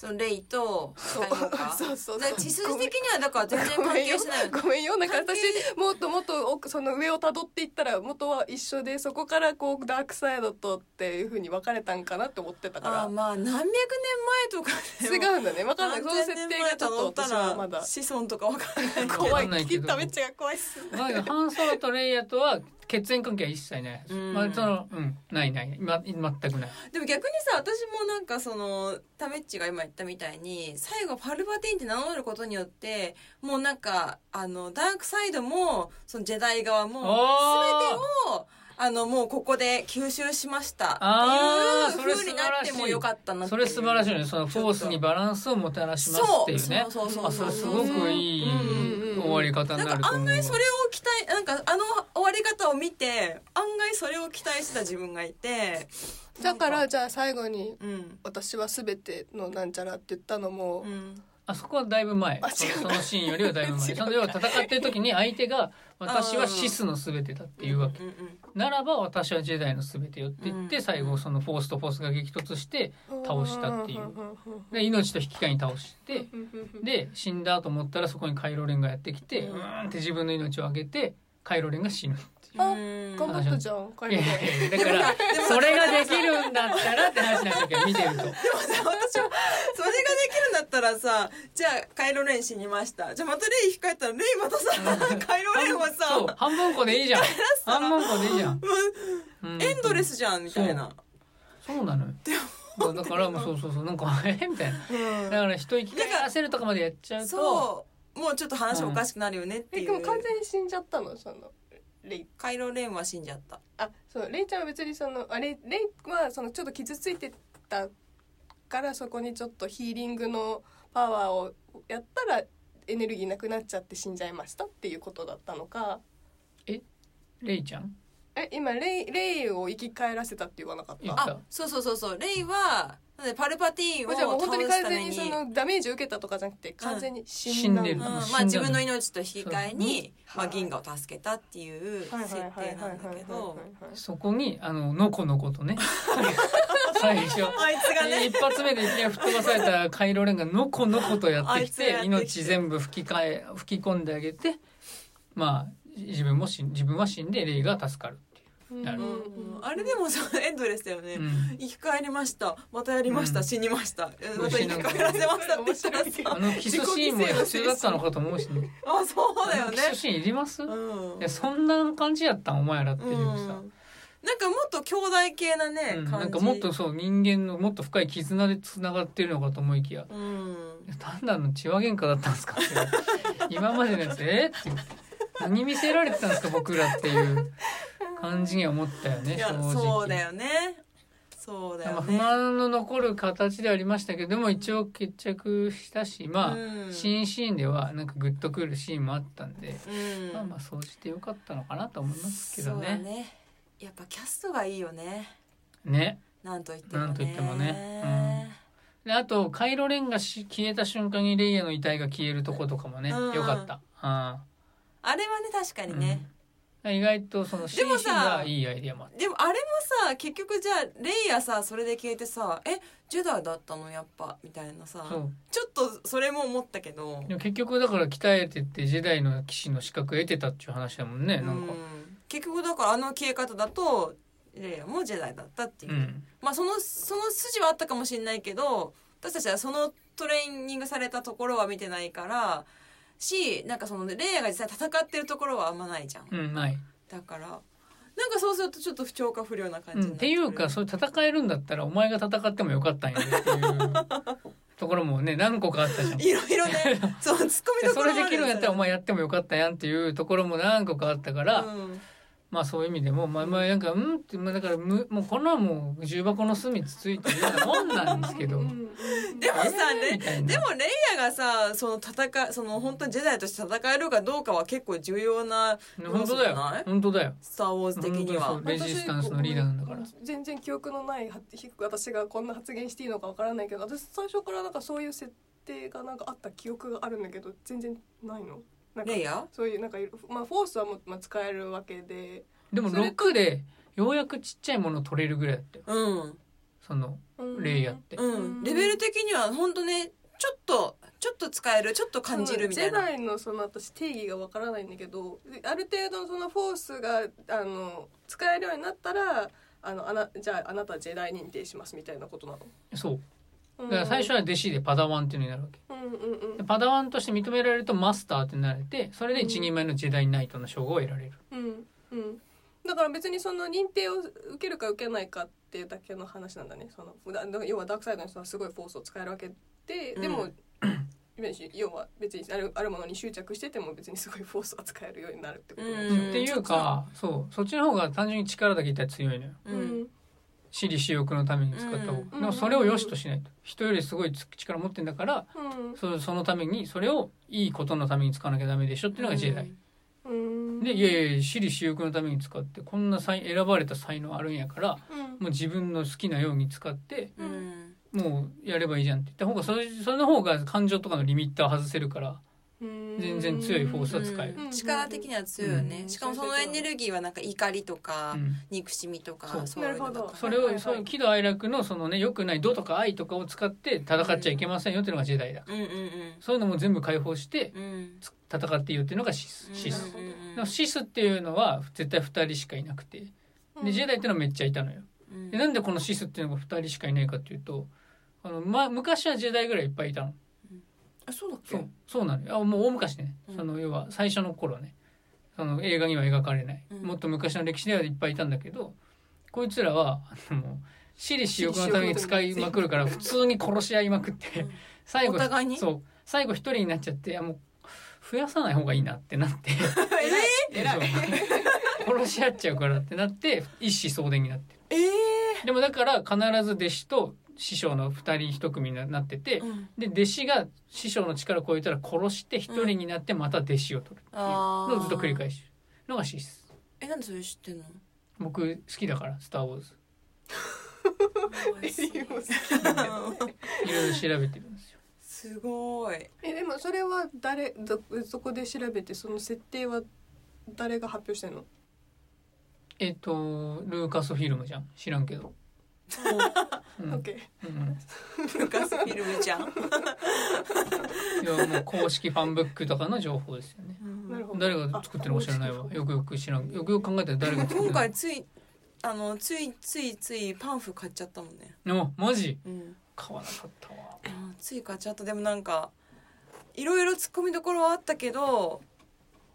そのレイとそう。そうそうだから血筋的にはだから全然関係してない。よねごめんよ。なんか関私係もっともっと奥その上をたどっていったら元は一緒でそこからこうダークサイドとっていうふうに分かれたんかなって思ってたかあーまあ何百年前とか違うんだね分かんない。その設定がちょっと私はまだ。子孫とかわかんない怖い聞いためっちゃ怖いっすなんかハンソロとレイヤとは血縁関係は一切ないまあそのうん。ないない。ま全くない。でも逆にさ私もなんかそのタメッチが今言ったみたいに最後パルパティーンって名乗ることによってもうなんかあのダークサイドもそのジェダイ側も全てあをあのもうここで吸収しました。っていう風になってもよかったなってそれ素晴らしいね。そのフォースにバランスをもたらしますっていうね。そう。そう。そう。そう。あそれすごくいいうんうんうん終わり方になかなんると思う。案外それを期待なんかあの終わり方を見て案外それを期待してた自分がいて。だからなんじゃあ最後にうん。私は全てのなんちゃらって言ったのも、うんあそこはだいぶ前。そのそのシーンよりはだいぶ前。その要は戦ってる時に相手が私はシスの全てだっていうわけ。うんうんならば私はジェダイの全てよって言ってうん最後そのフォースとフォースが激突して倒したっていう。で命と引き換えに倒してで死んだと思ったらそこにカイロレンがやってきてううんーんって自分の命をあげてカイロレンが死ぬあうん。頑張ったじゃん帰るいやいやいやだからそれができるんだったらって話なんだけど見てると。でもさ私はだったらさじゃあカイロレン死にました。じゃあまたレイ控えたらレイまたさ カイロレンはさ半分こでいいじゃん。半分こでいいじゃん。もうん。うエンドレスじゃんみたいな。そう。なのよ。だからもうそうそうそう。なんかえ？みたいな。うん。だから人生き返らせるとかまでやっちゃうと。そう。もうちょっと話おかしくなるよねってえでもいう完全に死んじゃったの？そのレイ。カイロレンは死んじゃった。あそう。レイちゃんは別にそのあれレイはそのちょっと傷ついてたからそこにちょっとヒーリングのパワーをやったらエネルギーなくなっちゃって死んじゃいましたっていうことだったのか。えレイちゃん？え今レイレイを生き返らせたって言わなかった？言ったあそうそうそうそう。レイはなんでパルパティーンをじゃあもう本当に倒す完全にそのダメージ受けたとかじゃなくて完全に死んだ死んでるうん。まあ死んだの自分の命と引き換えに、まあ、銀河を助けたっていう設定なんだけど。そこにあののこのことね。最初。あいつがね。一発目でいきなり吹っ飛ばされたカイロレンがのこのことやってきあいつがやっててきて。命全部吹き替え吹き込んであげてまあ自分も死ん自分は死んでレイが助かるってなるうんうん。あれでもさエンドレスだよね、生き返りました。またやりました、うん。死にました。また生き返らせましたって言ったらさあのキスシーンも必要だったのかと思うしね。あそうだよね。あのキスシーンいります、いうん。やそんな感じやったんお前らっていうさ、うん。なんかもっと兄弟系なね、うん。感じ。なんかもっとそう人間のもっと深い絆でつながってるのかと思いきや。うん。単なるの血話喧嘩だったんですかって。今までのやつえ？って。何見せられてたんですか僕らっていう感じには思ったよね正直。そうだよね。そうだまあ不よね満の残る形ではありましたけどでも一応決着したしまあ、うん。新シーンではなんかグッとくるシーンもあったんで、うん。まあまあそうしてよかったのかなと思いますけどそうだね。ねやっぱキャストがいいよね。ね。なんと言ってもね。なんと言ってもね。であとカイロレンがし消えた瞬間にレイヤの遺体が消えるとことかもね、うん。よかった、うん。あれはね確かにね、うん意外とそのでもさがいいアイディアもあったでもあれもさ結局じゃあレイヤさそれで消えてさえジェダイだったのやっぱみたいなさちょっとそれも思ったけど。でも結局だから鍛えてってジェダイの騎士の資格得てたっていう話だもんねなんか。うん結局だからあの消え方だとレイヤもジェダイだったっていう。う、ん。まあそのその筋はあったかもしれないけど私たちはそのトレーニングされたところは見てないからしなんかそのレイヤが実際戦ってるところはあんまないじゃん、うんない、だからなんかそうするとちょっと不調か不良な感うん、じになっていうかそれ戦えるんだったらお前が戦ってもよかったんやでっていう ところもね何個かあったじゃん。いろいろね そうツッコミでそれどころもあできるんやったらお前やってもよかったやんっていうところも何個かあったから、うんまあそういう意味でもまあまあなんかうんってまあだからむもうこんなのもう重箱の隅つついてるようなもんなんですけど。でもさ、えーみたいな。でもレイヤがさその戦いその本当にジェダイとして戦えるかどうかは結構重要な本当だよ。そうじゃない？本当だよ「スター・ウォーズ」的には。レジスタンスのリーダーなんだから。私全然記憶のないは私がこんな発言していいのかわからないけど私最初からなんかそういう設定がなんかあった記憶があるんだけど全然ないの？なんかレイヤそういうなんかまあフォースはもう、まあ、使えるわけで。でもそれと6でようやくちっちゃいものを取れるぐらいだったようん。そそのうんレイヤーって、うん。レベル的には本当ねちょっとちょっと使えるちょっと感じるみたいな。ジェダイのその私定義がわからないんだけどある程度そのフォースがあの使えるようになったらあのあなじゃああなたはジェダイ認定しますみたいなことなの？そうだだから最初は弟子でパダワンっていうのになるわけ。うんうんでパダワンとして認められるとマスターってなれてそれで一人前のジェダイナイトの称号を得られる、うんうん。うんだから別にその認定を受けるか受けないかっていうだけの話なんだね。その要はダークサイドの人はすごいフォースを使えるわけで、でも要は別にあるあるものに執着してても別にすごいフォースが使えるようになるってことなんでしょうん。っていうかそう。そっちの方が単純に力だけ言ったら強いのよ。ううんん私利私欲のために使った方。が、うんでもそれを良しとしないと。人よりすごい力持ってんだからうん。そそのためにそれをいいことのために使わなきゃダメでしょっていうのがジェダイ、うん。でいやいやいや私利私欲のために使ってこんな才選ばれた才能あるんやからうん。もう自分の好きなように使ってうん。もうやればいいじゃんって言った方がそれそれの方が感情とかのリミッターを外せるから全然強いフォースは使える。うん力的には強いよね、うん。しかもそのエネルギーはなんか怒りとか、うん。憎しみとかそう。そういうのだからなるほど。それをそういう喜怒哀楽のそのね良くない「怒」とか「愛」とかを使って戦っちゃいけませんよっていうのがジェダイだうんうんそういうのも全部解放して戦っていいよっていうのがシス。シス。うんシスっていうのは絶対2人しかいなくて。でジェダイっていうのはめっちゃいたのよ。うん。でなんでこのシスっていうのが2人しかいないかっていうとあの、ま、昔はジェダイぐらいいっぱいいたのあそうだっけ？そうそうなのよ。あもう大昔ね。うん。その要は最初の頃ね。その映画には描かれない、うん。もっと昔の歴史ではいっぱいいたんだけどこいつらはあのもう私利私欲のために使いまくるから普通に殺し合いまくってうん。最後お互いに？そう。最後一人になっちゃってあもう増やさない方がいいなってなって。え偉いそう。殺し合っちゃうからってなって一子相伝になってえるでもだから必ず弟子と師匠の二人一組になっててえうん。で弟子が師匠の力を超えたら殺して一人になってまた弟子を取るっていうあのをずっと繰り返し。るのがシスえなんでそれ知ってんの？僕好きだから「スター・ウォーズ。エリオス」いろいろ調べてるんですよ。すごい。えでもそれは誰どそこで調べてその設定は誰が発表してんの？えっ、とルーカスフィルムじゃん。知らんけど、うんオッケうん。ルカスフィルムじゃん。いやもう公式ファンブックとかの情報ですよね。ーなるほど。誰が作ってるのか知らないわ。よくよく知らん。よくよく考えたら誰が作ってる今の回ついあのついついついパンフ買っちゃったもんね。おマジ？うん。買わなかったわ。あつい買っちゃった。でもなんかいろいろ突っ込みどころはあったけど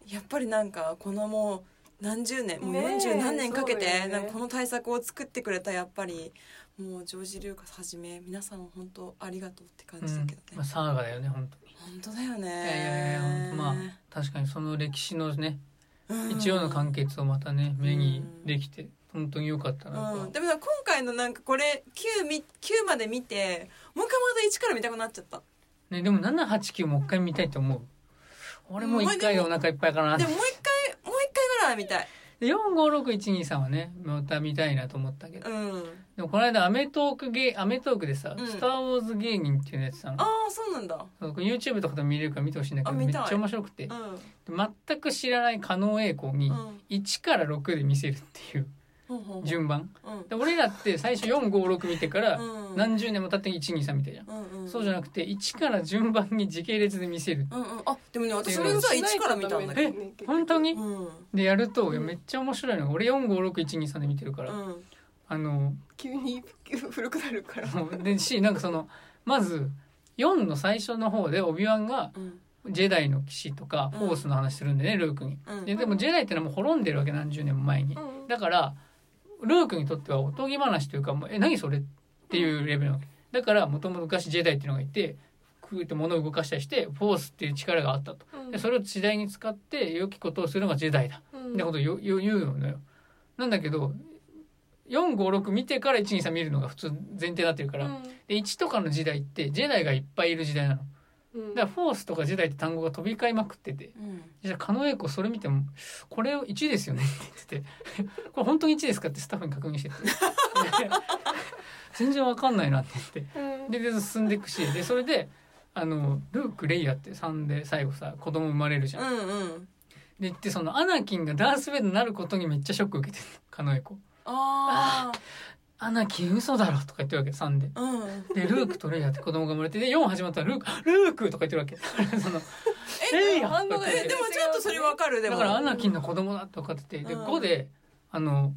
やっぱりなんかこのもう何十年もうねえ40何年かけて、ね。なんかこの対策を作ってくれたやっぱりもうジョージ・ルーカスはじめ皆さん本当ありがとうって感うんじだけどね、まあ、サーガだよね本当に。本当だよね。いやいやいやまあ確かにその歴史のねうん。一応の完結をまたね目にできて本当に良かったなと。うん、でも今回のなんかこれ 9, み9まで見てもう一回また1から見たくなっちゃった。ね、でも789もう一回見たいと思う。俺もう一回でお腹いっぱいかな。でももう一回もう一回ぐらい見たいで456123はねまた見たいなと思ったけど。うん。でもこの間『アメトーーク芸』『アメトーーク』でさ「うん。スター・ウォーズ芸人」っていうのやつさああそうなんだ。YouTube とかでも見れるから見てほしいんだけどめっちゃ面白くて。うん。全く知らない加納栄光にうん。1から6で見せるっていう順番。うん。で俺らって最初456見てからうん。何十年も経って123見たじゃんそうじゃなくて1から順番に時系列で見せる。うんうん。あでもね私それさ1から見たんだけど。え本当に？うん。でやるとめっちゃ面白いのが俺456123で見てるからうん。あの急に古くなるから。もう。でしなんかそのまず4の最初の方でオビワンがうん。ジェダイの騎士とかうん。フォースの話するんでね、ルークに。うん。ででもジェダイってのはもう滅んでるわけ何十年も前に。うん。だからルークにとってはおとぎ話というかもうえ何それっていうレベルなわけ。だからもともと昔ジェダイっていうのがいてクーって物を動かしたりしてフォースっていう力があったと。うんでそれを時代に使って良きことをするのがジェダイだ。うんってことを言うのよ。なんだけど456見てから123見るのが普通前提になってるから、で1とかの時代ってジェダイがいっぱいいる時代なの。うん。だからフォースとかジェダイって単語が飛び交いまくってて。うん。じゃあ狩野英孝それ見ても「これを1ですよね」って言ってて「これ本当に1ですか?」ってスタッフに確認してて。全然わかんないなって言って。うん。でで進んでいくしでそれであのルーク・レイヤーって3で最後さ子供生まれるじゃん。うんうん。で言ってそのアナキンがダース・ベイダーになることにめっちゃショック受けてる狩野英孝ああ アナキン嘘だろ」とか言ってるわけ3で。うんでルークとレイヤって子供が生まれてで4始まったらルーク「ルーク!」とか言ってるわけ その「レイヤ!」とか言ってえでもちょっとそれわかるでもだからアナキンの子供だって分かっててでうん5で「あの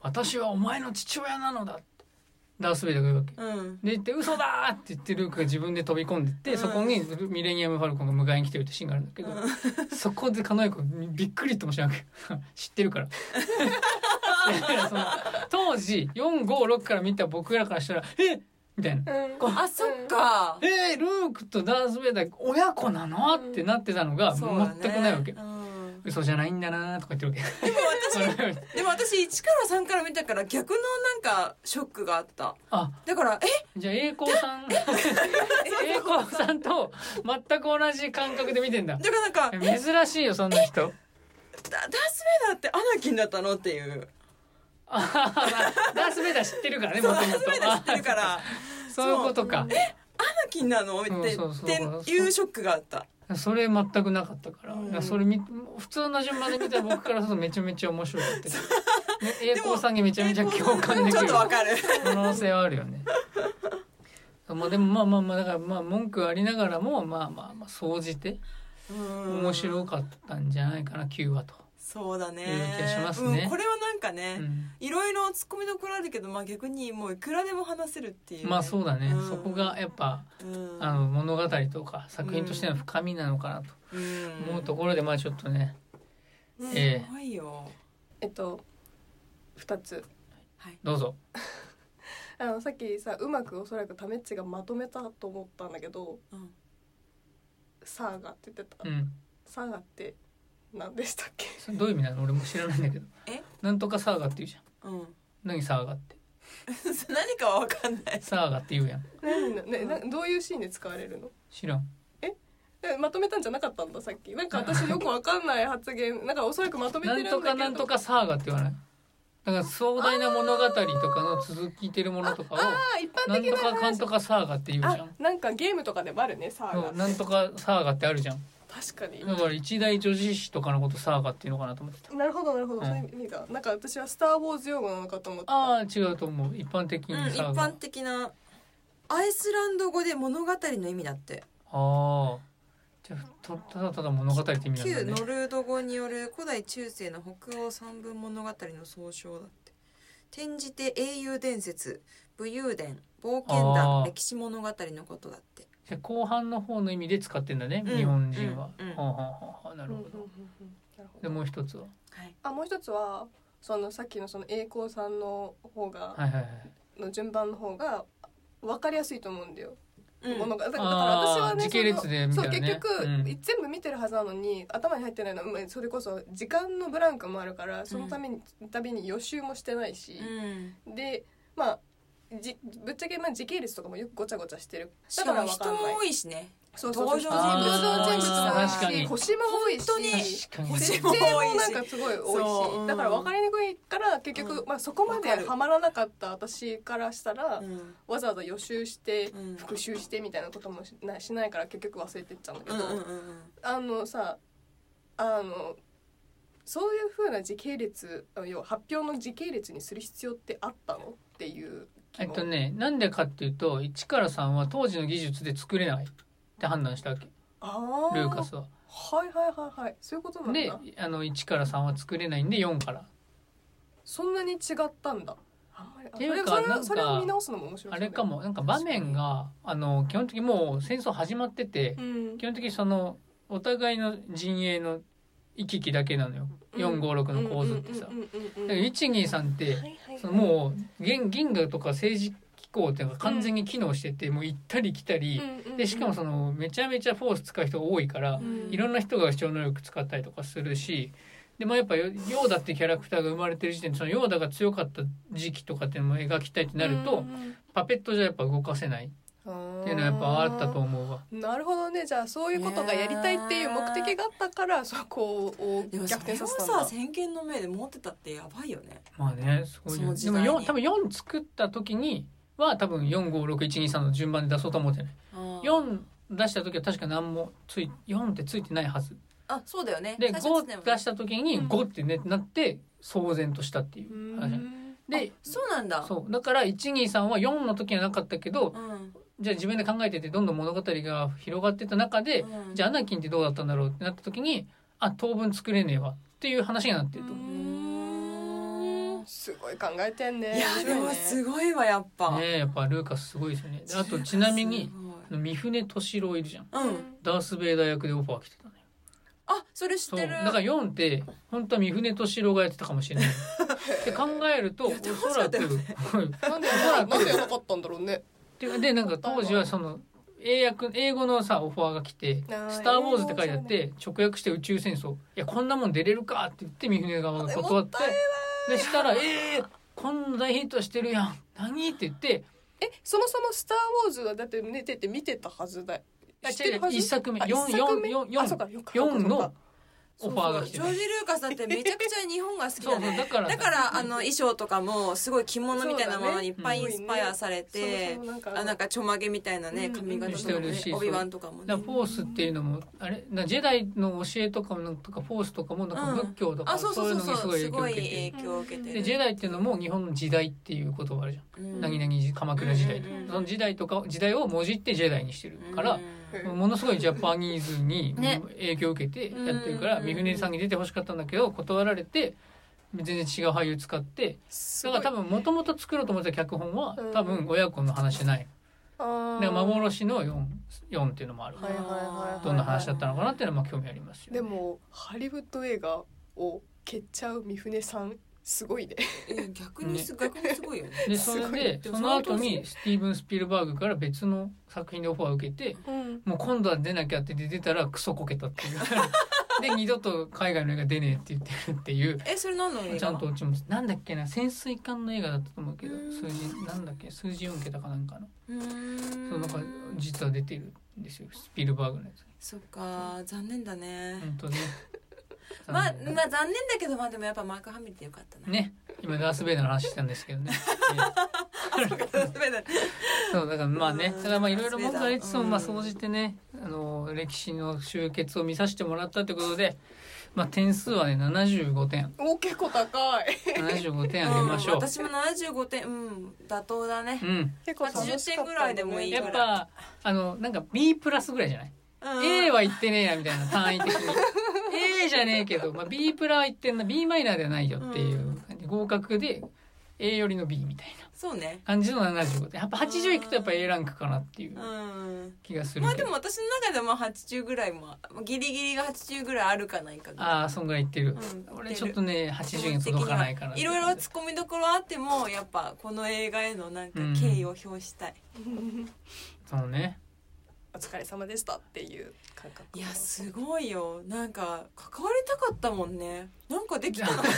私はお前の父親なのだ」ってダース・ベイダーが言うわけ。うんで言って「嘘だ!」って言ってルークが自分で飛び込んでって、うんそこにミレニアム・ファルコンが迎えに来てるってシーンがあるんだけど、そこで狩野英孝びっくりともしなく 知ってるから。当時456から見た僕らからしたら「えみたいな。うん。あそっか「えー、ルークとダース・ベイダー親子なの?」ってなってたのが全くないわけ。うん。嘘じゃないんだなとか言ってるわけ。でも私 でも私1から3から見たから逆のなんかショックがあった。あ。だからえ？じゃあ栄光さん。栄光さんと全く同じ感覚で見てんだ。だからなんかダ珍しいよそんな人。ダース・ベイダーってアナキンだったの？っていう ああダース・ベイダー知ってるからねもともとダース・ベイダー知ってるから。そういうことか。アナキンなの？ってうんそうそうそう。っていうショックがあった。それ全くなかったから,、うん。それみ普通の順番で見たら僕からするとめちゃめちゃ面白かったけど、ね、栄光さんにめちゃめちゃ共感でちょっきるとわかる。可能性はあるよね。まあでもまあまあまあだからまあ文句ありながらもまあまあまあ総じて面面白かったんじゃないかな9話と、そうだね。ね。うんこれはなんかうねん、いろいろツッコミどころあるけどまあ逆にもういくらでも話せるっていう。ねまあそうだね、うん。そこがやっぱうん。あの物語とか作品としての深みなのかなとうん。思うところでまあちょっとねうんええ。すごいよ。えっと2つ。はい。どうぞ。あのさっきさうまくおそらくタメッチがまとめたと思ったんだけどうん「サーガ」って言ってた。うん「サーガ」って何でしたっけ？それどういう意味なの？俺も知らないんだけど。え？なんとかサーガって言うじゃん。うん。何サーガって？何かは分かんない。サーガって言うやん。何な？ねなどういうシーンで使われるの？知らん。え？まとめたんじゃなかったんださっき。なんか私よくわかんない発言。なんかおそらくまとめてなんとるんだけど。かなんとかサーガって言わない。だから壮大な物語とかの続きてるものとかをああ一般なんとかかんとかサーガって言うじゃあんなんかゲームとかでもあるねサーガなんとかサーガってあるじゃん確かに。だから一大女子誌とかのことサーガっていうのかなと思ってた。なるほどなるほど、うん。そういう意味がなんか私は「スター・ウォーズ」用語なのかと思ってああ違うと思う。一般的にうん一般的な。アイスランド語で物語の意味だって。ああじゃあとただただ物語って意味なん旧だね。ノルード語による古代中世の北欧三文物語の総称だって。転じて英雄伝説武勇伝冒険あ談ー歴史物語のことだって後半の方の意味で使ってんだね、うん。日本人は、うん。うん。はあはあはあ。なるほど、でど。もう一つは？はい。あもう一つはそのさっきのその栄光さんの方が、はいはいはい。の順番の方が分かりやすいと思うんだよ、うん。ものが。だから私はね時系列で見たそう結局、うん。全部見てるはずなのに頭に入ってないのはまあそれこそ時間のブランクもあるからそのために、たびに予習もしてないし、うん。でまあじぶっちゃけまあ時系列とかもよくごちゃごちゃしてる。しだかからも人分かんない。も多いしね。そうそう登場人物も多いし。星も多いし。星設もなんかすごい多いし、そう。うん。だから分かりにくいから結局、うん。まあ、そこまではまらなかった私からしたら、うん。わざわざ予習してうん。復習してみたいなこともしなしないから結局忘れてっちゃうんだけど、うんうんうんあのさあのそういう風な時系列要は発表の時系列にする必要ってあったの？っていうえっとねなんでかっていうと1から3は当時の技術で作れないって判断したわけ。あルーカスは。はいはいはいはい。そういうことなんでだあの1から3は作れないんで4から。そんなに違ったんだ。あんまり。あっていうかそれなんかそれを見直すのも面白いあれかも。なんか場面があの基本的にもう戦争始まっててうん。基本的にそのお互いの陣営の行き来だけなのよ。456の構図ってさ。うんうんうんうんうんだから123ってはいはいはいそのもう銀銀河とか政治機構っていうのが完全に機能してて、もう行ったり来たり、でしかもそのめちゃめちゃフォース使う人が多いから、うんいろんな人が超能力使ったりとかするし。でもやっぱヨヨーダってキャラクターが生まれてる時点でそのヨーダが強かった時期とかっていうのも描きたいってなると、パペットじゃやっぱ動かせないっうんていうのはやっぱあったと思うわ。なるほどね。じゃあそういうことがやりたいっていう目的があったからそこをでもそれを逆転させたんだ。さ先見の目で持ってたってやばいよね。まあねすごいよでもその時代に。4多分4作った時には多分456123の順番で出そうと思ってない。4出した時は確か何もつい4ってついてないはず。あそうだよね。で最初はつね。5出した時にうん。5って、ねなって騒然としたっていう。話でそうなんだ。そう。だから123は4の時はなかったけどうんじゃあ自分で考えててどんどん物語が広がってた中で、うん。じゃあアナキンってどうだったんだろうってなった時にあ当分作れねえわっていう話になってると思う。うん。すごい考えてんね。いやで。もすごいわやっぱ、ねえやっぱルーカスすごいですよね。であとちなみに三船敏郎いるじゃん。うん。ダース・ベイダー役でオファー来てたのよ。あそれ知っそう。てるだから4って本当は三船敏郎がやってたかもしれない。って考えるとおそらくなんでなんでやなかったんだろうねででなんか当時はその英訳英語のさオファーが来て「あースター・ウォーズ」って書いてあって直訳して「宇宙戦争」いやこんなもん出れるかって言って三船側が断って。でしたら「えー、こんな大ヒットしてるやん。何?」って言って。えそもそも「スター・ウォーズ」はだって寝てて見てたはずだ。よ一作目。あ四一作目？四四四のオファーが来てジョージ・ルーカスだってめちゃくちゃ日本が好きだね。だからだからあの衣装とかもすごい着物みたいなものにいっぱいインスパイアされて、そうそうなんかあなんかちょまげみたいなねうん髪型としてかねるしオビワンとかもね。フォースっていうのもあれ？なジェダイの教えとかもなんとかフォースとかもなんか仏教とかうそういうのにすごい影響を受けてでジェダイっていうのも日本の時代っていう言葉あるじゃん。うん。なぎなぎ鎌倉時代とうんうんうん。その時代とか時代をもじってジェダイにしてるからうんものすごいジャパニーズにね。影響を受けてやってるからうん三船さんに出てほしかったんだけど断られて全然違う俳優使ってだから多分もともと作ろうと思ってた脚本はうん。多分親子の話じゃない。分で幻の 4, 4っていうのもあるどんな話だったのかなっていうのはまあ興味ありますよでもハリウッド映画を蹴っちゃう三船さんすごいね。うん逆にす逆にすごいよね。でそれでその後にスティーブン・スピルバーグから別の作品でオファーを受けてうん。もう今度は出なきゃって出てたらクソこけたっていう。で二度と海外の映画出ねえって言ってるっていう。えそれ何の映画？ちゃんと落ちもなんだっけな潜水艦の映画だったと思うけどうん。数字なんだっけ数字4桁かなんかの。うそうなんか実は出てるんですよスピルバーグのやつ。そっか残念だね。本当ねまあ残念まあ残念だけどまあでもやっぱマーク・ハミルでよかったな。ね今ダース・ベイダーの話したんですけどね。そうだからまあねうんだまあいろいろ文句ありつつもうんまあ総じてねあの歴史の集結を見させてもらったってことでまあ点数はね75点。お結構高い。75点あげましょう。うん、私も75点うん妥当だね。う、ん。結構楽しかった80点ぐらいでもいいやっぱあのなんか B プラスぐらいじゃない、うん、A は言ってねえなみたいな単位的に A じゃねえけど、まあ、B プラは言ってんな。B マイナーではないよっていう感じ。合格で A よりの B みたいなそうね。感じの75点。やっぱ80いくとやっぱ A ランクかなっていううん。気がするけど、まあでも私の中でも80ぐらいもギリギリが80ぐらいあるかないかああそんぐらい言ってる、うん俺ちょっとね80に届かないかないろいろ突っ込みどころあってもやっぱこの映画へのなんか敬意を表したい、そうねお疲れ様でしたっていう感覚。いやすごいよ。なんか関わりたかったもんね。なんかできた。のもうす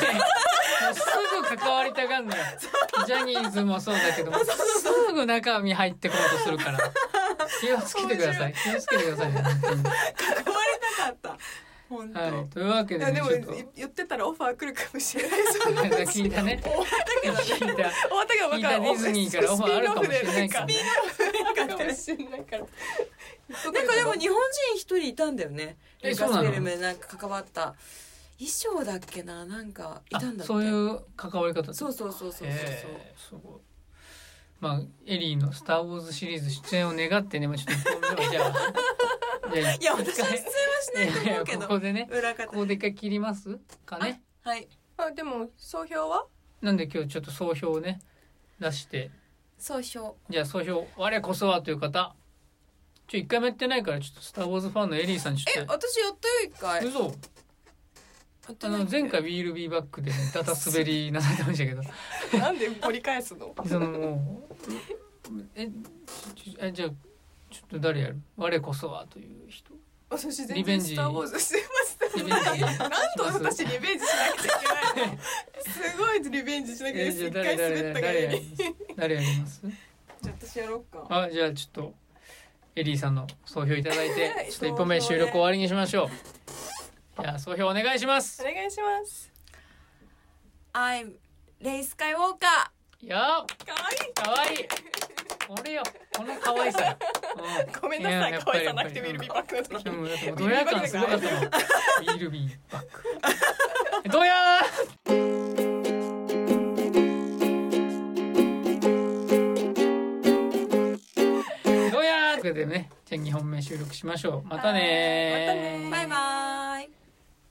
ぐ関わりたがんのよ。ジャニーズもそうだけどもすぐ中身入ってこうとするから。気をつけてください。気をつけてください関わりたかった。本当、はい。というわけでいやでも言ってたらオファー来るかもしれない。そんな聞いたね。終わったけどね聞いた。終わったけど聞いたディズニーからオファーあるかもしれないから。ねかもしれないからなんかでも日本人一人いたんだよね。ルカスフィルムでなんか関わった。衣装だっけな？なんかいたんだって。あそういう関わり方？そうそうそうそうそうそう、えーすごい。まあエリーの「スター・ウォーズ」シリーズ出演を願ってね。まあちょっとじゃあ。いや私は出演はしないと思うけど。ここでね。裏方ここで一回切りますかね。はい。あでも総評は？なんで今日ちょっと総評をね出して。総称じゃあ総評我こそはという方ちょ一回もやってないからちょっと「スター・ウォーズ」ファンのエリーさんちょえっと。私やったよ一回。嘘。あの前回「ウィール・ビーバック」でねだだ滑りなさってましたけど。なんで掘り返すの？そのもうええじゃあちょっと誰やる？我こそはという人。私全リベンジ。然スター・ウォーズしてましたリベンジ。なんと私リベンジしなくちゃいけないの？すごいリベンジしなきゃいえけないじゃあ誰一回滑誰ったがいい誰やります？誰やります？じゃあ私やろうか。あじゃあちょっとエリーさんの総評いただいてはいちょっと一歩目収録終わりにしましょう。じゃあ総評お願いします。お願いします「I'm レイ・スカイウォーカいや可愛い。かわいい。これよ。この可愛さよ、う ごめんなさい。や可愛さなくてルビーバックの時。でもだってもうドヤ感すごかったもん。ウィールビーバック。ドヤーということでね、じゃあ2本目収録しましょう。またねまたねバイバイ。